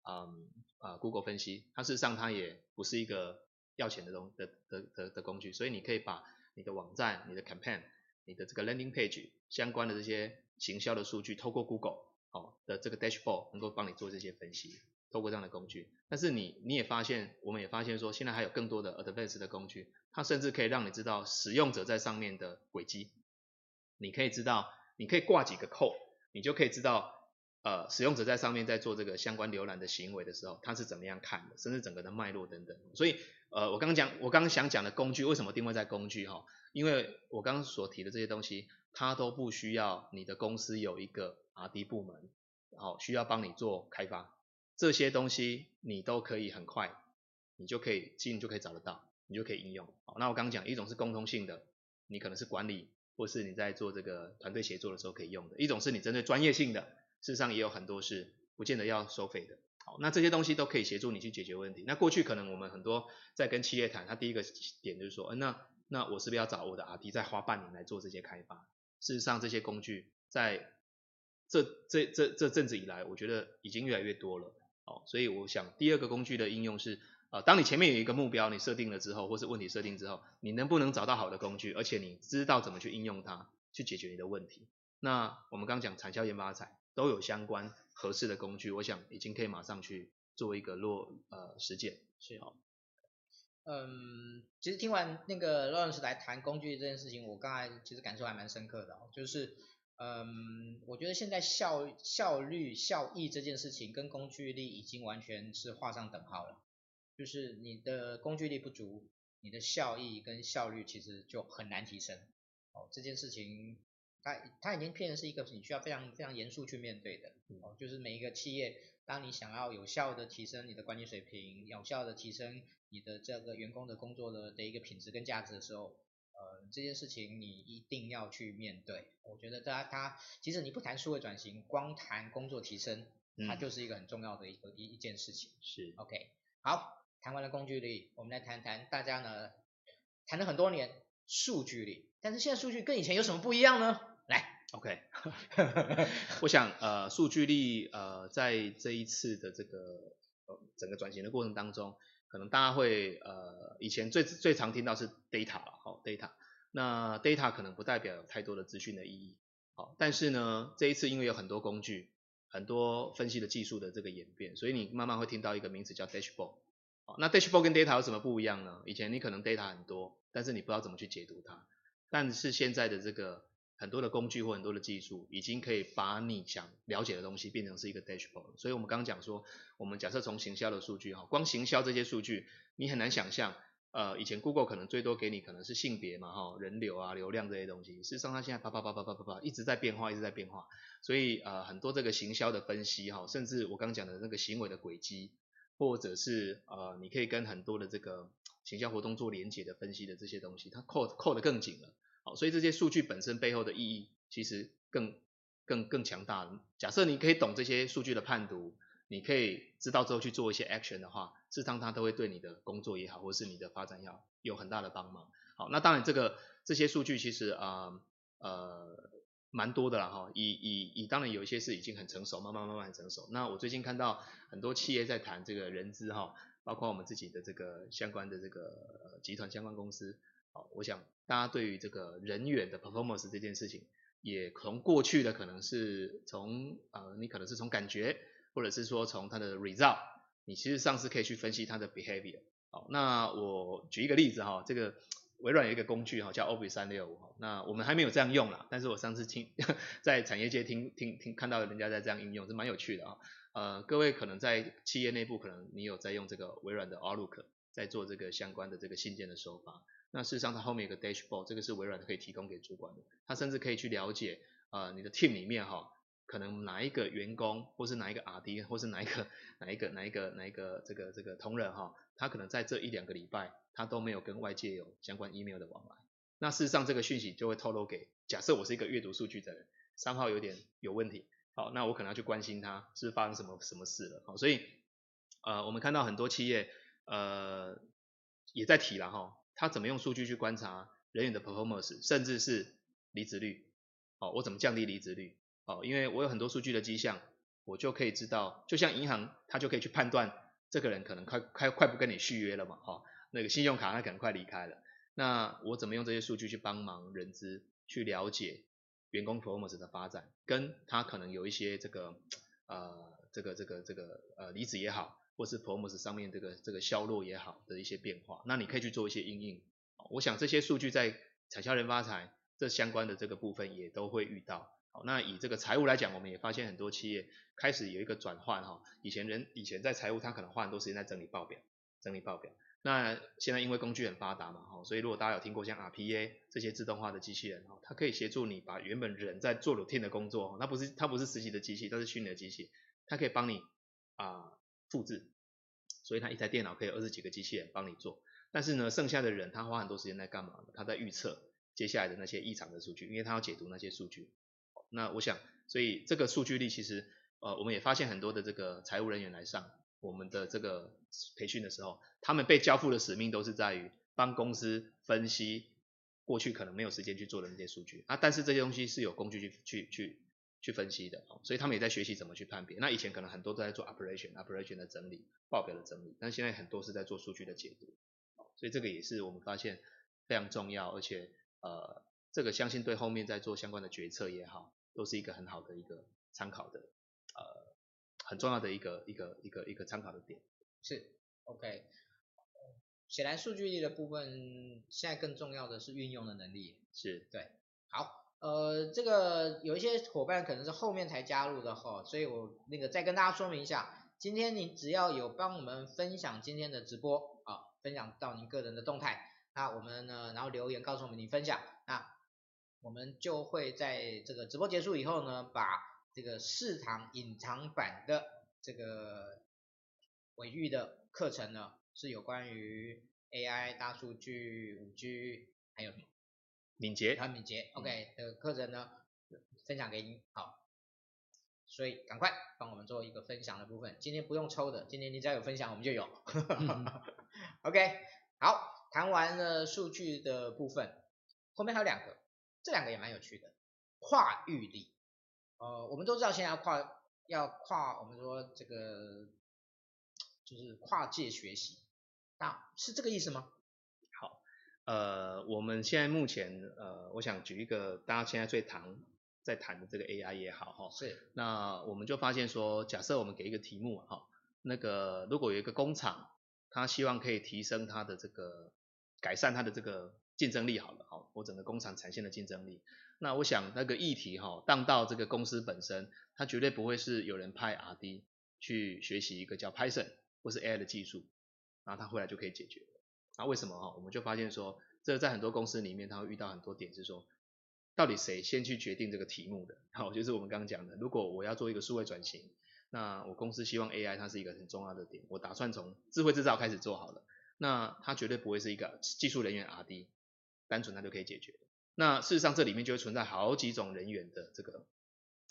嗯啊 Google 分析，它事实上它也不是一个要钱的东的的的的工具，所以你可以把你的网站、你的 campaign、你的这个 landing page 相关的这些行销的数据，透过 Google 好的这个 dashboard 能够帮你做这些分析。透过这样的工具，但是你你也发现，我们也发现说，现在还有更多的 advanced 的工具，它甚至可以让你知道使用者在上面的轨迹，你可以知道，你可以挂几个扣，你就可以知道，呃，使用者在上面在做这个相关浏览的行为的时候，他是怎么样看的，甚至整个的脉络等等。所以，呃，我刚刚讲，我刚刚想讲的工具，为什么定位在工具哈？因为我刚刚所提的这些东西，它都不需要你的公司有一个 R&D 部门，好，需要帮你做开发。这些东西你都可以很快，你就可以进就可以找得到，你就可以应用。好，那我刚刚讲一种是共通性的，你可能是管理或是你在做这个团队协作的时候可以用的；一种是你针对专业性的，事实上也有很多是不见得要收费的。好，那这些东西都可以协助你去解决问题。那过去可能我们很多在跟企业谈，他第一个点就是说，嗯，那那我是不是要找我的 R&D 再花半年来做这些开发？事实上这些工具在这这这这阵子以来，我觉得已经越来越多了。哦，所以我想第二个工具的应用是，呃，当你前面有一个目标，你设定了之后，或是问题设定之后，你能不能找到好的工具，而且你知道怎么去应用它，去解决你的问题。那我们刚刚讲产销研发财都有相关合适的工具，我想已经可以马上去做一个落呃实践。是好，嗯，其实听完那个 Lawrence 来谈工具这件事情，我刚才其实感受还蛮深刻的，就是。嗯，我觉得现在效效率效益这件事情跟工具力已经完全是画上等号了，就是你的工具力不足，你的效益跟效率其实就很难提升。哦，这件事情它它已经变成是一个你需要非常非常严肃去面对的。哦，就是每一个企业，当你想要有效的提升你的管理水平，有效的提升你的这个员工的工作的的一个品质跟价值的时候。呃，这件事情你一定要去面对。我觉得大家他其实你不谈数位转型，光谈工作提升，它就是一个很重要的一个一、嗯、一件事情。是，OK，好，谈完了工具力，我们来谈谈大家呢谈了很多年数据力，但是现在数据跟以前有什么不一样呢？来，OK，我想呃数据力呃在这一次的这个呃整个转型的过程当中。可能大家会呃，以前最最常听到是 data 了好 data，那 data 可能不代表有太多的资讯的意义，好，但是呢，这一次因为有很多工具，很多分析的技术的这个演变，所以你慢慢会听到一个名词叫 dashboard，好，那 dashboard 跟 data 有什么不一样呢？以前你可能 data 很多，但是你不知道怎么去解读它，但是现在的这个。很多的工具或很多的技术，已经可以把你想了解的东西变成是一个 dashboard。所以我们刚刚讲说，我们假设从行销的数据哈，光行销这些数据，你很难想象，呃，以前 Google 可能最多给你可能是性别嘛哈，人流啊、流量这些东西，事实上它现在啪啪啪啪啪啪啪一直在变化，一直在变化。所以呃，很多这个行销的分析哈，甚至我刚讲的那个行为的轨迹，或者是呃，你可以跟很多的这个行销活动做连结的分析的这些东西，它扣扣得更紧了。好，所以这些数据本身背后的意义其实更更更强大。假设你可以懂这些数据的判读，你可以知道之后去做一些 action 的话，事实上它都会对你的工作也好，或是你的发展要有很大的帮忙。好，那当然这个这些数据其实啊呃，呃蛮多的啦哈。以以以当然有一些是已经很成熟，慢慢慢慢成熟。那我最近看到很多企业在谈这个人资哈，包括我们自己的这个相关的这个集团相关公司。好，我想大家对于这个人员的 performance 这件事情，也从过去的可能是从呃，你可能是从感觉，或者是说从他的 result，你其实上是可以去分析他的 behavior。好，那我举一个例子哈，这个微软有一个工具哈，叫 Office 三六五，那我们还没有这样用啦，但是我上次听 在产业界听听听看到人家在这样应用，是蛮有趣的啊。呃，各位可能在企业内部，可能你有在用这个微软的 Outlook，在做这个相关的这个信件的手法。那事实上，它后面有个 dashboard，这个是微软可以提供给主管的。他甚至可以去了解，呃，你的 team 里面哈，可能哪一个员工，或是哪一个 RD，或是哪一个哪一个哪一个哪一个这个这个同仁哈，他可能在这一两个礼拜，他都没有跟外界有相关 email 的往来。那事实上，这个讯息就会透露给，假设我是一个阅读数据的人，三号有点有问题，好，那我可能要去关心他是发生什么什么事了。好，所以呃，我们看到很多企业呃也在提了哈。他怎么用数据去观察人员的 performance，甚至是离职率？哦，我怎么降低离职率？哦，因为我有很多数据的迹象，我就可以知道，就像银行，他就可以去判断这个人可能快快快不跟你续约了嘛，哈、哦，那个信用卡他可能快离开了。那我怎么用这些数据去帮忙人资去了解员工 performance 的发展，跟他可能有一些这个呃这个这个这个呃离职也好。或是 Promos 上面这个这个销路也好的一些变化，那你可以去做一些应应。我想这些数据在产销人发财这相关的这个部分也都会遇到。好，那以这个财务来讲，我们也发现很多企业开始有一个转换哈。以前人以前在财务他可能花很多时间在整理报表，整理报表。那现在因为工具很发达嘛，哈，所以如果大家有听过像 RPA 这些自动化的机器人哈，它可以协助你把原本人在做 routine 的工作，它不是它不是实际的机器，它是虚拟的机器，它可以帮你啊。复制，所以他一台电脑可以二十几个机器人帮你做，但是呢，剩下的人他花很多时间在干嘛呢？他在预测接下来的那些异常的数据，因为他要解读那些数据。那我想，所以这个数据力其实，呃，我们也发现很多的这个财务人员来上我们的这个培训的时候，他们被交付的使命都是在于帮公司分析过去可能没有时间去做的那些数据啊，但是这些东西是有工具去去去。去分析的，所以他们也在学习怎么去判别。那以前可能很多都在做 operation，operation 的整理、报表的整理，但现在很多是在做数据的解读。所以这个也是我们发现非常重要，而且呃，这个相信对后面在做相关的决策也好，都是一个很好的一个参考的，呃，很重要的一个一个一个一个参考的点。是，OK。显然数据力的部分，现在更重要的是运用的能力。是，对，好。呃，这个有一些伙伴可能是后面才加入的哈，所以我那个再跟大家说明一下，今天你只要有帮我们分享今天的直播啊，分享到您个人的动态，那我们呢，然后留言告诉我们你分享，那我们就会在这个直播结束以后呢，把这个四堂隐藏版的这个尾域的课程呢，是有关于 AI、大数据、五 G，还有敏捷，很敏捷，OK 的课程呢，分享给你，好，所以赶快帮我们做一个分享的部分，今天不用抽的，今天你只要有分享我们就有，OK，好，谈完了数据的部分，后面还有两个，这两个也蛮有趣的，跨域力，呃，我们都知道现在要跨，要跨，我们说这个。就是跨界学习，那是这个意思吗？好，呃，我们现在目前，呃，我想举一个大家现在最谈在谈的这个 AI 也好，哈，是，那我们就发现说，假设我们给一个题目，哈，那个如果有一个工厂，他希望可以提升它的这个改善它的这个竞争力，好了，好，我整个工厂产线的竞争力，那我想那个议题，哈，当到这个公司本身，它绝对不会是有人派 RD 去学习一个叫 Python。或是 AI 的技术，然后他回来就可以解决那为什么哈？我们就发现说，这在很多公司里面，他会遇到很多点，是说，到底谁先去决定这个题目的？好，就是我们刚刚讲的，如果我要做一个数位转型，那我公司希望 AI 它是一个很重要的点，我打算从智慧制造开始做好了，那它绝对不会是一个技术人员 RD，单纯它就可以解决。那事实上这里面就会存在好几种人员的这个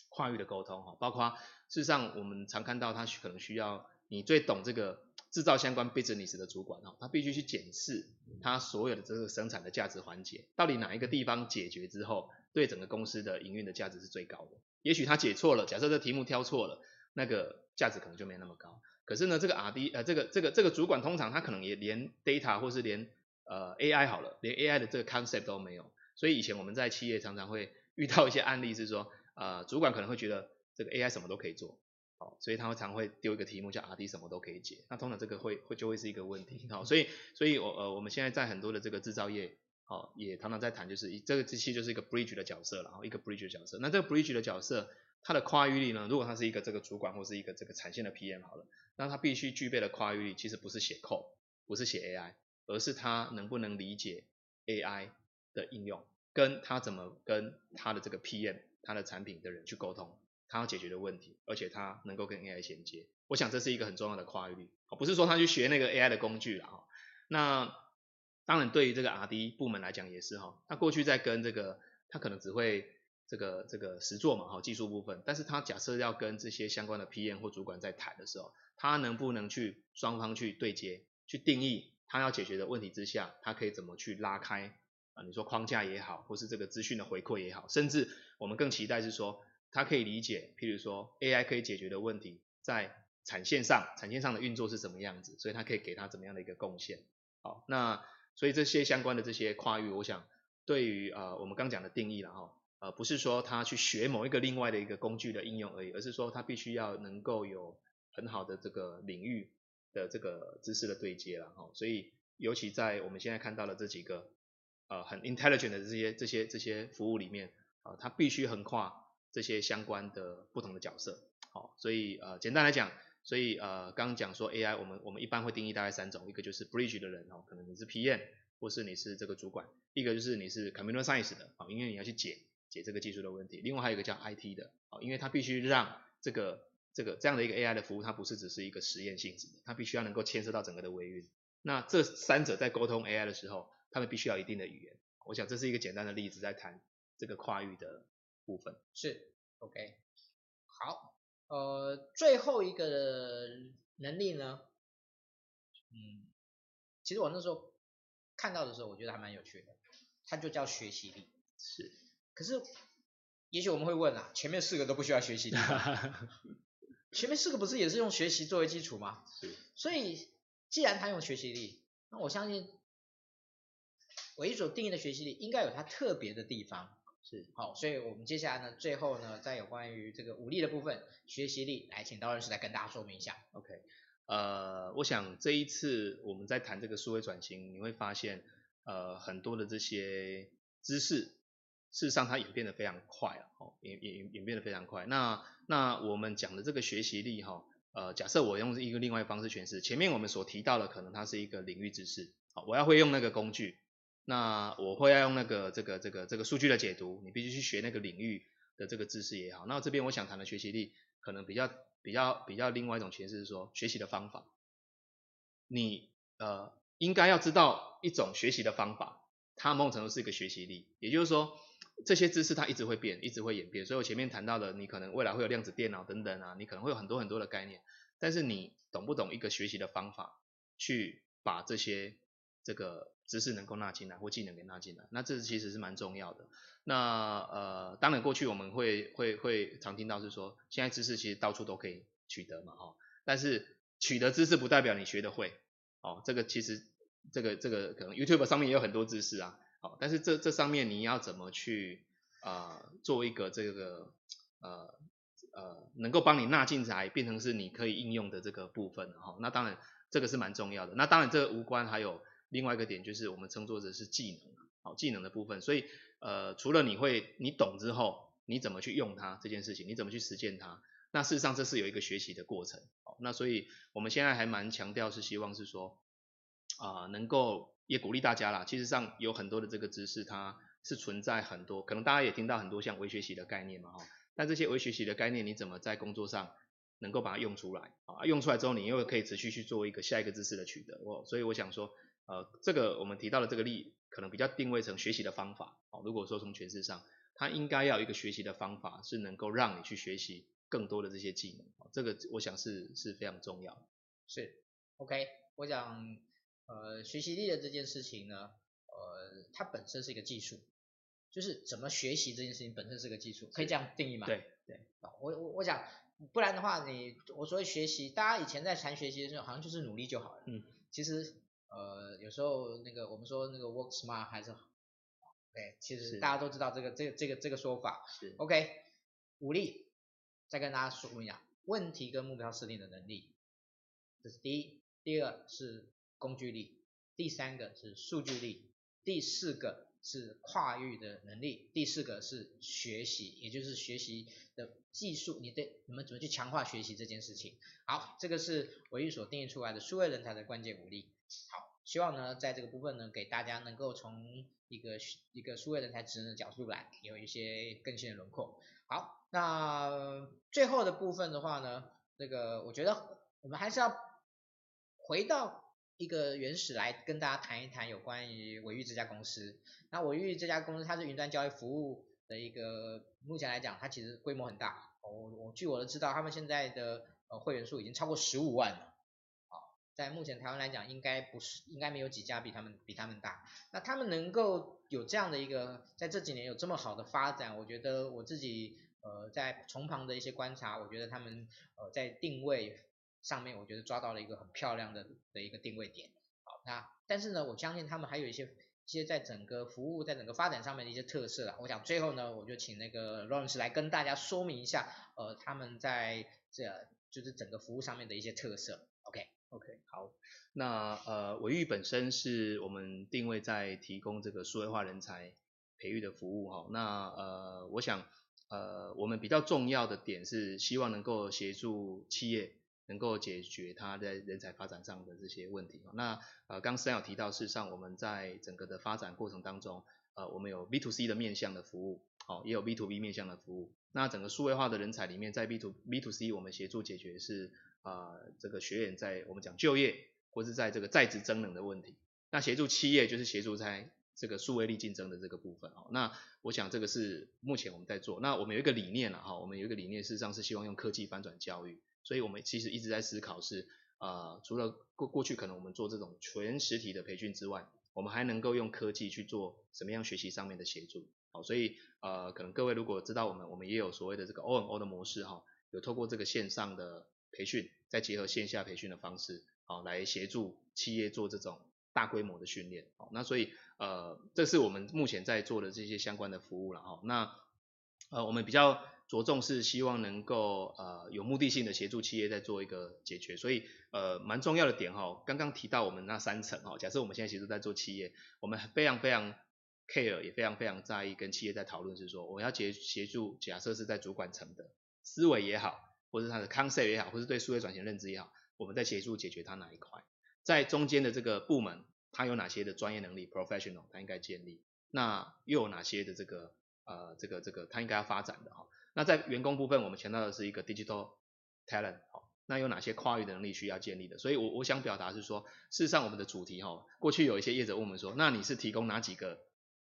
跨域的沟通哈，包括事实上我们常看到它可能需要。你最懂这个制造相关 business 的主管哦，他必须去检视他所有的这个生产的价值环节，到底哪一个地方解决之后，对整个公司的营运的价值是最高的。也许他解错了，假设这题目挑错了，那个价值可能就没那么高。可是呢，这个 RD 呃，这个这个这个主管通常他可能也连 data 或是连呃 AI 好了，连 AI 的这个 concept 都没有。所以以前我们在企业常常会遇到一些案例是说，呃，主管可能会觉得这个 AI 什么都可以做。好，所以他会常会丢一个题目叫 RD 什么都可以解，那通常这个会会就会是一个问题。好，所以所以我呃我们现在在很多的这个制造业，好也常常在谈，就是这个机器就是一个 bridge 的角色，然后一个 bridge 的角色。那这个 bridge 的角色，它的跨域力呢，如果它是一个这个主管或是一个这个产线的 PM 好了，那它必须具备的跨域力，其实不是写 code，不是写 AI，而是他能不能理解 AI 的应用，跟他怎么跟他的这个 PM，他的产品的人去沟通。他要解决的问题，而且他能够跟 AI 衔接，我想这是一个很重要的跨域率，不是说他去学那个 AI 的工具了哈。那当然对于这个 RD 部门来讲也是哈，他过去在跟这个，他可能只会这个这个实作嘛哈，技术部分，但是他假设要跟这些相关的 PM 或主管在谈的时候，他能不能去双方去对接，去定义他要解决的问题之下，他可以怎么去拉开啊？你说框架也好，或是这个资讯的回馈也好，甚至我们更期待是说。他可以理解，譬如说 AI 可以解决的问题，在产线上，产线上的运作是什么样子，所以他可以给他怎么样的一个贡献。好，那所以这些相关的这些跨域，我想对于呃我们刚讲的定义了哈，呃不是说他去学某一个另外的一个工具的应用而已，而是说他必须要能够有很好的这个领域的这个知识的对接了哈。所以尤其在我们现在看到的这几个呃很 intelligent 的这些这些这些服务里面啊，他必须横跨。这些相关的不同的角色，好，所以呃简单来讲，所以呃刚刚讲说 AI，我们我们一般会定义大概三种，一个就是 Bridge 的人哦，可能你是 PM 或是你是这个主管，一个就是你是 Computer Science 的，因为你要去解解这个技术的问题，另外还有一个叫 IT 的啊，因为它必须让这个这个这样的一个 AI 的服务，它不是只是一个实验性质的，它必须要能够牵涉到整个的维运。那这三者在沟通 AI 的时候，他们必须要一定的语言。我想这是一个简单的例子，在谈这个跨域的。部分是 OK 好，呃，最后一个能力呢，嗯，其实我那时候看到的时候，我觉得还蛮有趣的，它就叫学习力。是，可是也许我们会问啊，前面四个都不需要学习力，前面四个不是也是用学习作为基础吗？是，所以既然他用学习力，那我相信我一所定义的学习力应该有它特别的地方。是好，所以我们接下来呢，最后呢，再有关于这个武力的部分，学习力，来请刀老师来跟大家说明一下。OK，呃，我想这一次我们在谈这个数位转型，你会发现，呃，很多的这些知识，事实上它演变得非常快了，哦，演演演变得非常快。那那我们讲的这个学习力哈，呃，假设我用一个另外一个方式诠释，前面我们所提到的可能它是一个领域知识，好，我要会用那个工具，那我会要用那个这个这个这个数据的解读，你必须去学那个领域的这个知识也好。那这边我想谈的学习力，可能比较比较比较另外一种诠释是说，学习的方法，你呃。应该要知道一种学习的方法，它某种程度是一个学习力，也就是说，这些知识它一直会变，一直会演变。所以我前面谈到的，你可能未来会有量子电脑等等啊，你可能会有很多很多的概念，但是你懂不懂一个学习的方法，去把这些这个知识能够纳进来或技能给纳进来，那这其实是蛮重要的。那呃，当然过去我们会会会常听到是说，现在知识其实到处都可以取得嘛，哈，但是取得知识不代表你学得会，哦，这个其实。这个这个可能 YouTube 上面也有很多知识啊，好，但是这这上面你要怎么去啊、呃、做一个这个呃呃能够帮你纳进来变成是你可以应用的这个部分哈，那当然这个是蛮重要的。那当然这个无关还有另外一个点就是我们称作的是技能，好，技能的部分。所以呃除了你会你懂之后你怎么去用它这件事情，你怎么去实践它，那事实上这是有一个学习的过程。好，那所以我们现在还蛮强调是希望是说。啊、能够也鼓励大家啦。其实上有很多的这个知识，它是存在很多，可能大家也听到很多像微学习的概念嘛，哈。但这些微学习的概念，你怎么在工作上能够把它用出来啊？用出来之后，你又可以持续去做一个下一个知识的取得。我所以我想说，呃，这个我们提到的这个例，可能比较定位成学习的方法。哦，如果说从诠释上，它应该要有一个学习的方法，是能够让你去学习更多的这些技能。这个我想是是非常重要的。是，OK，我想。呃，学习力的这件事情呢，呃，它本身是一个技术，就是怎么学习这件事情本身是个技术，可以这样定义吗？对对，我我我想，不然的话，你我所谓学习，大家以前在谈学习的时候，好像就是努力就好了。嗯，其实呃，有时候那个我们说那个 work smart 还是好，对，其实大家都知道这个这个这个这个说法。是。OK，武力，再跟大家说一下，问题跟目标设定的能力，这是第一，第二是。工具力，第三个是数据力，第四个是跨域的能力，第四个是学习，也就是学习的技术，你得你们怎么去强化学习这件事情。好，这个是维豫所定义出来的数位人才的关键武力。好，希望呢在这个部分呢给大家能够从一个一个数位人才职能的角度来有一些更新的轮廓。好，那最后的部分的话呢，这个我觉得我们还是要回到。一个原始来跟大家谈一谈有关于维豫这家公司。那维豫这家公司，它是云端交易服务的一个，目前来讲，它其实规模很大。我我据我的知道，他们现在的呃会员数已经超过十五万了。在目前台湾来讲，应该不是，应该没有几家比他们比他们大。那他们能够有这样的一个，在这几年有这么好的发展，我觉得我自己呃在从旁的一些观察，我觉得他们呃在定位。上面我觉得抓到了一个很漂亮的的一个定位点，好，那但是呢，我相信他们还有一些一些在整个服务在整个发展上面的一些特色啊。我想最后呢，我就请那个 Lawrence 来跟大家说明一下，呃，他们在这就是整个服务上面的一些特色。OK 好，那呃，维育本身是我们定位在提供这个数位化人才培育的服务哈。那呃，我想呃，我们比较重要的点是希望能够协助企业。能够解决它在人才发展上的这些问题。那呃，刚刚有提到，事实上我们在整个的发展过程当中，呃，我们有 B to C 的面向的服务，哦，也有 B to B 面向的服务。那整个数位化的人才里面，在 B to B to C 我们协助解决是啊、呃，这个学员在我们讲就业或是在这个在职增能的问题。那协助企业就是协助在这个数位力竞争的这个部分。哦，那我想这个是目前我们在做。那我们有一个理念了哈，我们有一个理念，事实上是希望用科技翻转教育。所以我们其实一直在思考是，呃，除了过过去可能我们做这种全实体的培训之外，我们还能够用科技去做什么样学习上面的协助。好，所以呃，可能各位如果知道我们，我们也有所谓的这个 O N O 的模式哈，有透过这个线上的培训，再结合线下培训的方式，好，来协助企业做这种大规模的训练。好，那所以呃，这是我们目前在做的这些相关的服务了哈。那呃，我们比较。着重是希望能够呃有目的性的协助企业在做一个解决，所以呃蛮重要的点哈，刚刚提到我们那三层哈，假设我们现在其实在做企业，我们非常非常 care，也非常非常在意，跟企业在讨论是说，我要协协助，假设是在主管层的思维也好，或者他的 concept 也好，或是对数位转型认知也好，我们在协助解决他哪一块，在中间的这个部门，他有哪些的专业能力 professional，他应该建立，那又有哪些的这个呃这个这个他应该要发展的哈，那在员工部分，我们强调的是一个 digital talent。那有哪些跨域的能力需要建立的？所以我，我想表达是说，事实上我们的主题哈，过去有一些业者问我们说，那你是提供哪几个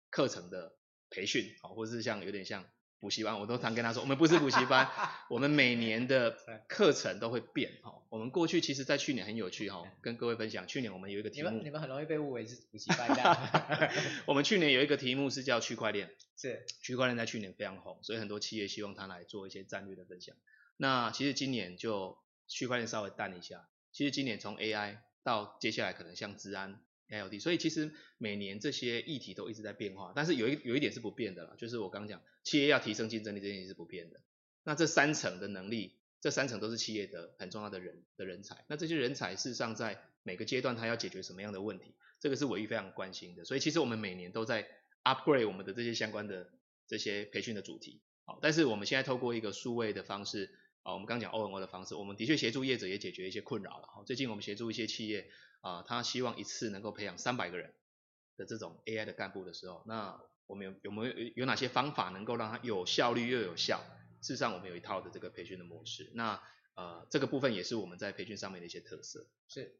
课程的培训，好，或者是像有点像补习班，我都常跟他说，我们不是补习班，我们每年的课程都会变，哈，我们过去其实在去年很有趣哈，跟各位分享，去年我们有一个题目，你们你们很容易被误为是补习班这样，我们去年有一个题目是叫区块链，是。区块链在去年非常红，所以很多企业希望他来做一些战略的分享，那其实今年就。区块链稍微淡一下，其实今年从 AI 到接下来可能像治安、IoT，所以其实每年这些议题都一直在变化，但是有一有一点是不变的啦，就是我刚讲，企业要提升竞争力这件事是不变的。那这三层的能力，这三层都是企业的很重要的人的人才，那这些人才事实上在每个阶段他要解决什么样的问题，这个是伟裕非常关心的，所以其实我们每年都在 upgrade 我们的这些相关的这些培训的主题，好，但是我们现在透过一个数位的方式。啊，我们刚讲 O&O 的方式，我们的确协助业者也解决一些困扰了。最近我们协助一些企业啊，他希望一次能够培养三百个人的这种 AI 的干部的时候，那我们有有没有有哪些方法能够让他有效率又有效？事实上，我们有一套的这个培训的模式。那呃，这个部分也是我们在培训上面的一些特色。是。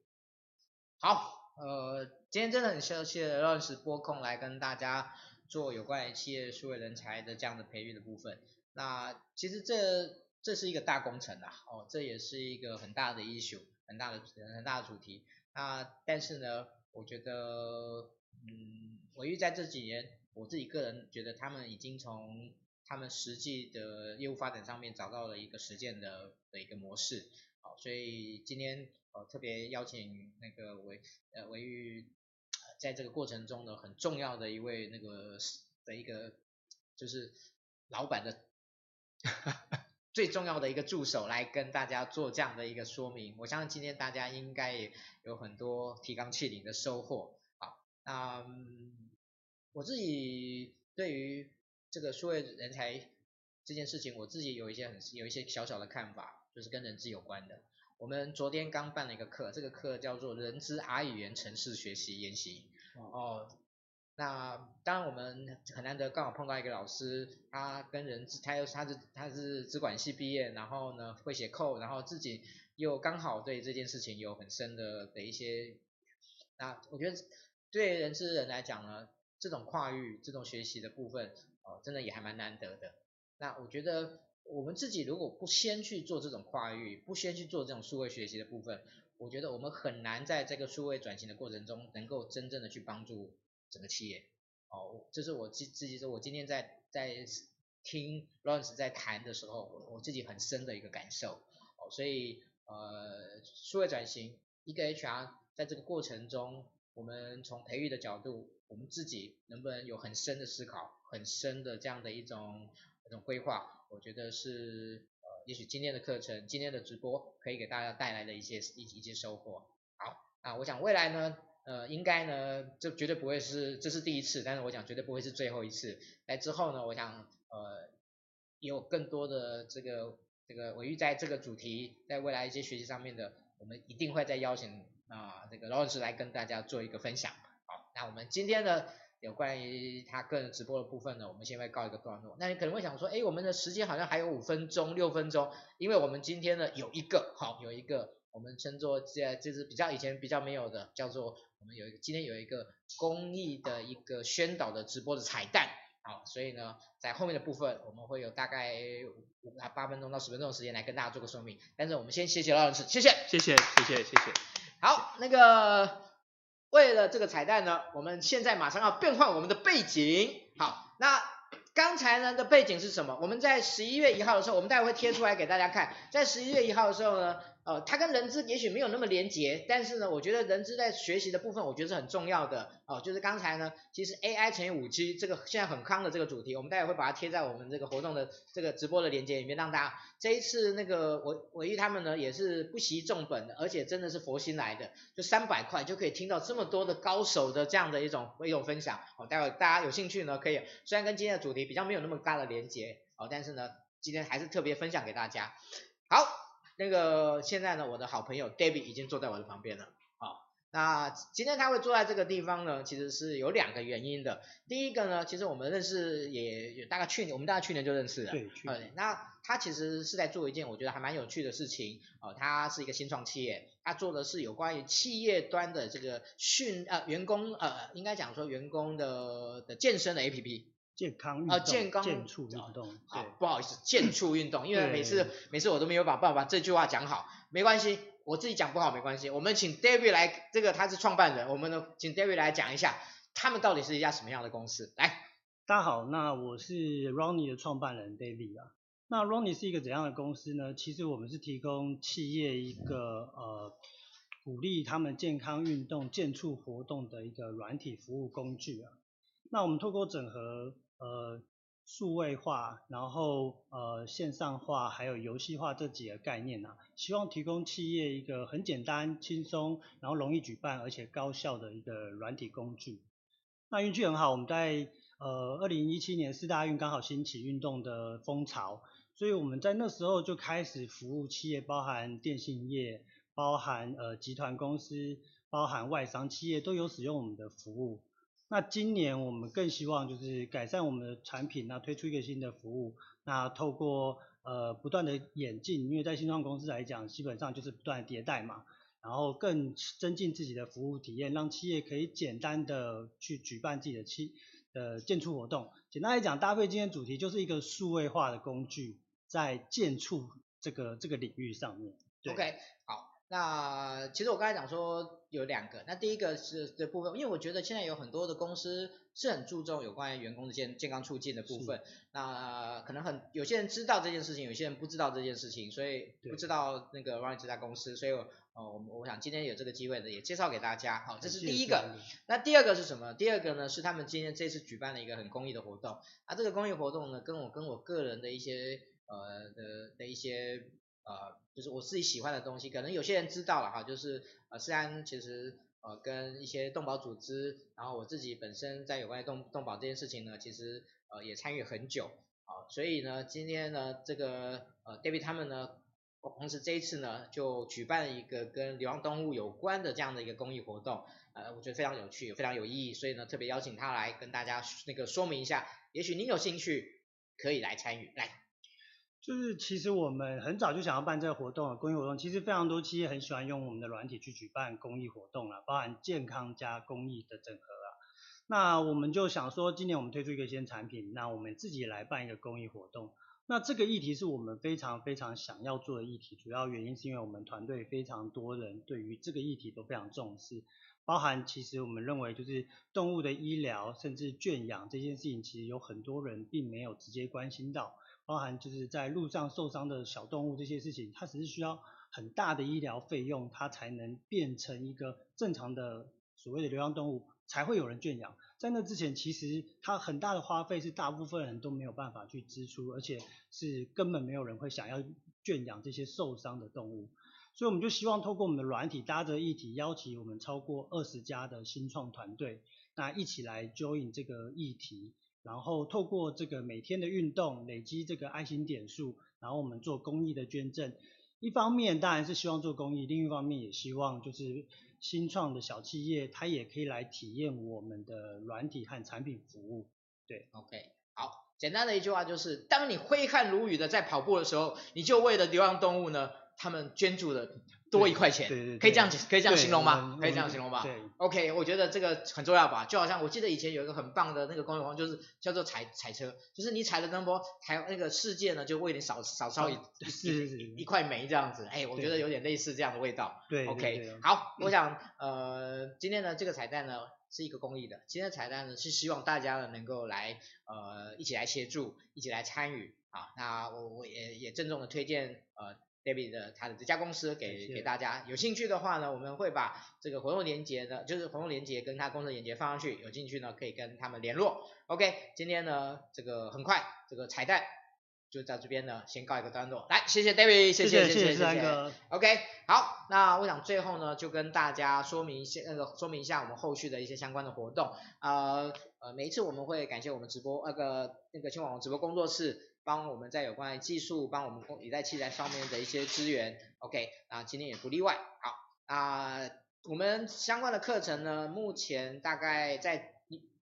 好，呃，今天真的很谢谢 Lawrence 拨空来跟大家做有关于企业数位人才的这样的培育的部分。那其实这。这是一个大工程啊，哦，这也是一个很大的 issue，很大的很大的主题。那但是呢，我觉得，嗯，伟裕在这几年，我自己个人觉得他们已经从他们实际的业务发展上面找到了一个实践的的一个模式。好，所以今天呃特别邀请那个伟呃伟裕在这个过程中呢，很重要的一位那个的一个就是老板的。最重要的一个助手来跟大家做这样的一个说明，我相信今天大家应该也有很多提纲挈领的收获。好，那我自己对于这个数位人才这件事情，我自己有一些很有一些小小的看法，就是跟人资有关的。我们昨天刚办了一个课，这个课叫做人资 R 语言程式学习研习。哦。那当然，我们很难得刚好碰到一个老师，他跟人资，他又他是他是资管系毕业，然后呢会写 code，然后自己又刚好对这件事情有很深的的一些，那我觉得对人资人来讲呢，这种跨域这种学习的部分，哦，真的也还蛮难得的。那我觉得我们自己如果不先去做这种跨域，不先去做这种数位学习的部分，我觉得我们很难在这个数位转型的过程中，能够真正的去帮助。整个企业，哦，这是我自自己说，我今天在在听 Lance 在谈的时候，我我自己很深的一个感受，哦，所以呃，数位转型，一个 HR 在这个过程中，我们从培育的角度，我们自己能不能有很深的思考，很深的这样的一种一种规划，我觉得是呃，也许今天的课程，今天的直播可以给大家带来的一些一一些收获。好，啊我想未来呢？呃，应该呢，这绝对不会是，这是第一次，但是我讲绝对不会是最后一次。来之后呢，我想，呃，有更多的这个这个伟裕在这个主题，在未来一些学习上面的，我们一定会再邀请啊、这个罗老师来跟大家做一个分享。好，那我们今天呢，有关于他个人直播的部分呢，我们先会告一个段落。那你可能会想说，哎，我们的时间好像还有五分钟、六分钟，因为我们今天呢有一个，好，有一个我们称作这就是比较以前比较没有的，叫做。我们有一个今天有一个公益的一个宣导的直播的彩蛋，好，所以呢，在后面的部分我们会有大概五啊八分钟到十分钟的时间来跟大家做个说明。但是我们先谢谢老师，谢谢，谢谢，谢谢，谢谢。好，那个为了这个彩蛋呢，我们现在马上要变换我们的背景。好，那刚才呢的背景是什么？我们在十一月一号的时候，我们待会会贴出来给大家看。在十一月一号的时候呢。呃，它跟人资也许没有那么连结，但是呢，我觉得人资在学习的部分，我觉得是很重要的。哦，就是刚才呢，其实 AI 乘以五 G 这个现在很夯的这个主题，我们待会会把它贴在我们这个活动的这个直播的连接里面，让大家这一次那个我我毅他们呢也是不惜重本的，而且真的是佛心来的，就三百块就可以听到这么多的高手的这样的一种一种分享。哦，待会大家有兴趣呢，可以虽然跟今天的主题比较没有那么大的连结，哦，但是呢，今天还是特别分享给大家。好，那个现在呢，我的好朋友 David 已经坐在我的旁边了。好，那今天他会坐在这个地方呢，其实是有两个原因的。第一个呢，其实我们认识也有大概去年，我们大概去年就认识了。对，去年。那他其实是在做一件我觉得还蛮有趣的事情。哦，他是一个新创企业，他做的是有关于企业端的这个训呃员工呃应该讲说员工的的健身的 APP。健康运动，健康健促运动，好，不好意思，健促运动，因为每次每次我都没有把办法把这句话讲好，没关系，我自己讲不好没关系，我们请 David 来，这个他是创办人，我们呢请 David 来讲一下，他们到底是一家什么样的公司，来，大家好，那我是 Ronnie 的创办人 David 啊，那 Ronnie 是一个怎样的公司呢？其实我们是提供企业一个呃鼓励他们健康运动、健促活动的一个软体服务工具啊，那我们透过整合。呃，数位化，然后呃线上化，还有游戏化这几个概念啊，希望提供企业一个很简单、轻松，然后容易举办而且高效的一个软体工具。那运气很好，我们在呃二零一七年四大运刚好兴起运动的风潮，所以我们在那时候就开始服务企业，包含电信业，包含呃集团公司，包含外商企业都有使用我们的服务。那今年我们更希望就是改善我们的产品，那推出一个新的服务，那透过呃不断的演进，因为在新创公司来讲，基本上就是不断迭代嘛，然后更增进自己的服务体验，让企业可以简单的去举办自己的企的建促活动。简单来讲，搭配今天主题就是一个数位化的工具，在建促这个这个领域上面。对。OK，好。那其实我刚才讲说有两个，那第一个是的部分，因为我觉得现在有很多的公司是很注重有关于员工的健健康促进的部分，那可能很有些人知道这件事情，有些人不知道这件事情，所以不知道那个 Runny 这家公司，所以我我我想今天有这个机会呢，也介绍给大家，好，这是第一个。那第二个是什么？第二个呢是他们今天这次举办了一个很公益的活动，啊，这个公益活动呢跟我跟我个人的一些呃的的一些。呃，就是我自己喜欢的东西，可能有些人知道了哈，就是呃，虽然其实呃跟一些动保组织，然后我自己本身在有关动动保这件事情呢，其实呃也参与很久啊，所以呢，今天呢这个呃 David 他们呢，同时这一次呢就举办了一个跟流浪动物有关的这样的一个公益活动，呃，我觉得非常有趣，非常有意义，所以呢特别邀请他来跟大家那个说明一下，也许您有兴趣可以来参与，来。就是其实我们很早就想要办这个活动，公益活动。其实非常多企业很喜欢用我们的软体去举办公益活动啊，包含健康加公益的整合啊。那我们就想说，今年我们推出一个新产品，那我们自己来办一个公益活动。那这个议题是我们非常非常想要做的议题，主要原因是因为我们团队非常多人对于这个议题都非常重视，包含其实我们认为就是动物的医疗甚至圈养这件事情，其实有很多人并没有直接关心到。包含就是在路上受伤的小动物这些事情，它只是需要很大的医疗费用，它才能变成一个正常的所谓的流浪动物，才会有人圈养。在那之前，其实它很大的花费是大部分人都没有办法去支出，而且是根本没有人会想要圈养这些受伤的动物。所以我们就希望透过我们的软体搭着议题，邀请我们超过二十家的新创团队，那一起来 join 这个议题。然后透过这个每天的运动累积这个爱心点数，然后我们做公益的捐赠。一方面当然是希望做公益，另一方面也希望就是新创的小企业，它也可以来体验我们的软体和产品服务。对，OK，好，简单的一句话就是，当你挥汗如雨的在跑步的时候，你就为了流浪动物呢，他们捐助的。多一块钱，对对对，可以这样可以这样形容吗？可以这样形容吧。对，OK，我觉得这个很重要吧。就好像我记得以前有一个很棒的那个公益活动，就是叫做踩踩车，就是你踩了那波，台那个世界呢就为你少少烧一一一块煤这样子。哎，我觉得有点类似这样的味道。对，OK，好，我想呃今天的这个彩蛋呢是一个公益的，今天的彩蛋呢是希望大家呢能够来呃一起来协助，一起来参与啊。那我我也也郑重的推荐呃。David 的他的这家公司给给大家。有兴趣的话呢，我们会把这个活动链接呢，就是活动链接跟他公司链接放上去，有兴趣呢可以跟他们联络。OK，今天呢这个很快这个彩蛋。就在这边呢，先告一个段落。来，谢谢 David，谢谢谢谢谢谢，谢。OK，好，那我想最后呢，就跟大家说明一些那个说明一下我们后续的一些相关的活动。呃呃，每一次我们会感谢我们直播那个那个青网红直播工作室，帮我们在有关的技术，帮我们也在器材上面的一些资源。OK，啊，今天也不例外。好，啊、我们相关的课程呢，目前大概在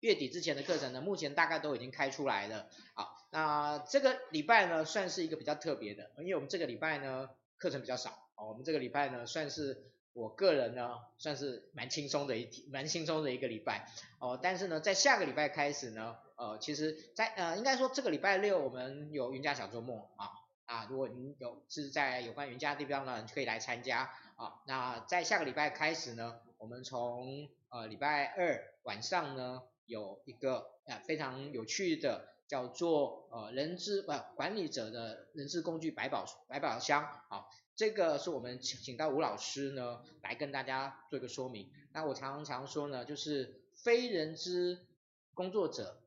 月底之前的课程呢，目前大概都已经开出来了。好。那这个礼拜呢，算是一个比较特别的，因为我们这个礼拜呢课程比较少哦，我们这个礼拜呢算是我个人呢算是蛮轻松的一，蛮轻松的一个礼拜哦。但是呢，在下个礼拜开始呢，呃，其实在呃应该说这个礼拜六我们有云嘉小周末啊啊，如果您有是在有关云嘉的地方呢，你可以来参加啊。那在下个礼拜开始呢，我们从呃礼拜二晚上呢有一个呃非常有趣的。叫做呃人资呃管理者的人事工具百宝百宝箱，啊，这个是我们请请到吴老师呢来跟大家做一个说明。那我常常说呢，就是非人资工作者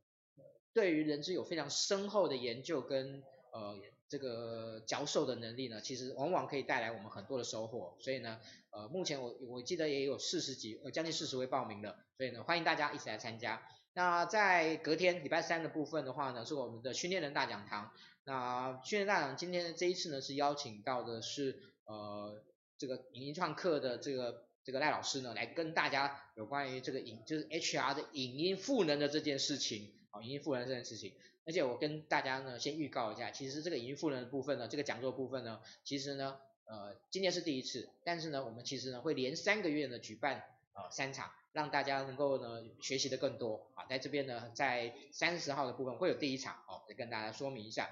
对于人资有非常深厚的研究跟呃这个教授的能力呢，其实往往可以带来我们很多的收获。所以呢，呃目前我我记得也有四十几呃将近四十位报名的，所以呢欢迎大家一起来参加。那在隔天礼拜三的部分的话呢，是我们的训练人大讲堂。那训练大讲今天这一次呢，是邀请到的是呃这个影音创客的这个这个赖老师呢，来跟大家有关于这个影就是 HR 的影音赋能的这件事情啊，影音赋能这件事情。而且我跟大家呢先预告一下，其实这个影音赋能的部分呢，这个讲座部分呢，其实呢呃今天是第一次，但是呢我们其实呢会连三个月呢举办呃三场。让大家能够呢学习的更多啊，在这边呢，在三十号的部分会有第一场哦，再跟大家说明一下。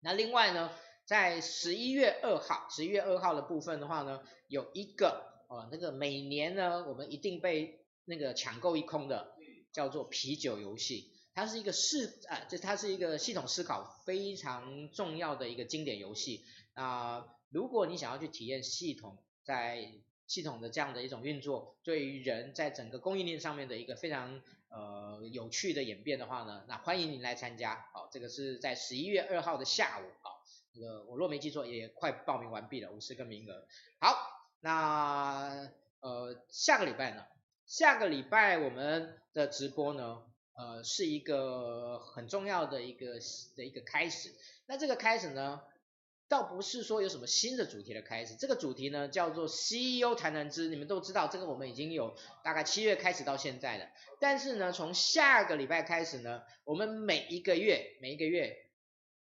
那另外呢，在十一月二号，十一月二号的部分的话呢，有一个呃那个每年呢我们一定被那个抢购一空的，叫做啤酒游戏，它是一个系啊，这它是一个系统思考非常重要的一个经典游戏啊。如果你想要去体验系统在系统的这样的一种运作，对于人在整个供应链上面的一个非常呃有趣的演变的话呢，那欢迎您来参加。好，这个是在十一月二号的下午。好，这个我若没记错，也快报名完毕了，五十个名额。好，那呃下个礼拜呢？下个礼拜我们的直播呢，呃是一个很重要的一个的一个开始。那这个开始呢？倒不是说有什么新的主题的开始，这个主题呢叫做 CEO 谈谈资，你们都知道，这个我们已经有大概七月开始到现在了。但是呢，从下个礼拜开始呢，我们每一个月每一个月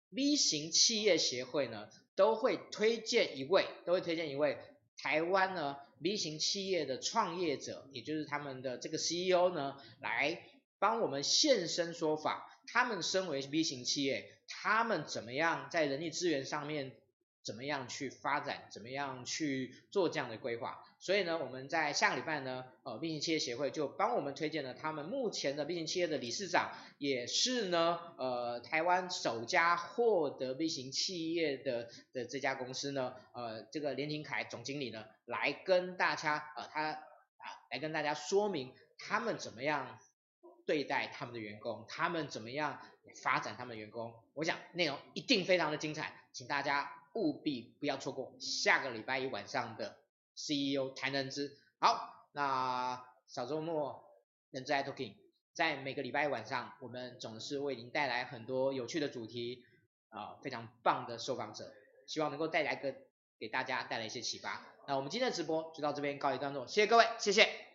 V 型企业协会呢都会推荐一位，都会推荐一位台湾呢 V 型企业的创业者，也就是他们的这个 CEO 呢来帮我们现身说法。他们身为 B 型企业。他们怎么样在人力资源上面怎么样去发展，怎么样去做这样的规划？所以呢，我们在下个礼拜呢，呃，B 型企业协会就帮我们推荐了他们目前的 B 型企业的理事长，也是呢，呃，台湾首家获得 B 型企业的的这家公司呢，呃，这个连廷凯总经理呢，来跟大家，呃，他，来跟大家说明他们怎么样对待他们的员工，他们怎么样。发展他们的员工，我想内容一定非常的精彩，请大家务必不要错过下个礼拜一晚上的 CEO 谈人资。好，那小周末人资 i Talking，在每个礼拜一晚上，我们总是为您带来很多有趣的主题，啊、呃，非常棒的受访者，希望能够带来个给大家带来一些启发。那我们今天的直播就到这边告一段落，谢谢各位，谢谢。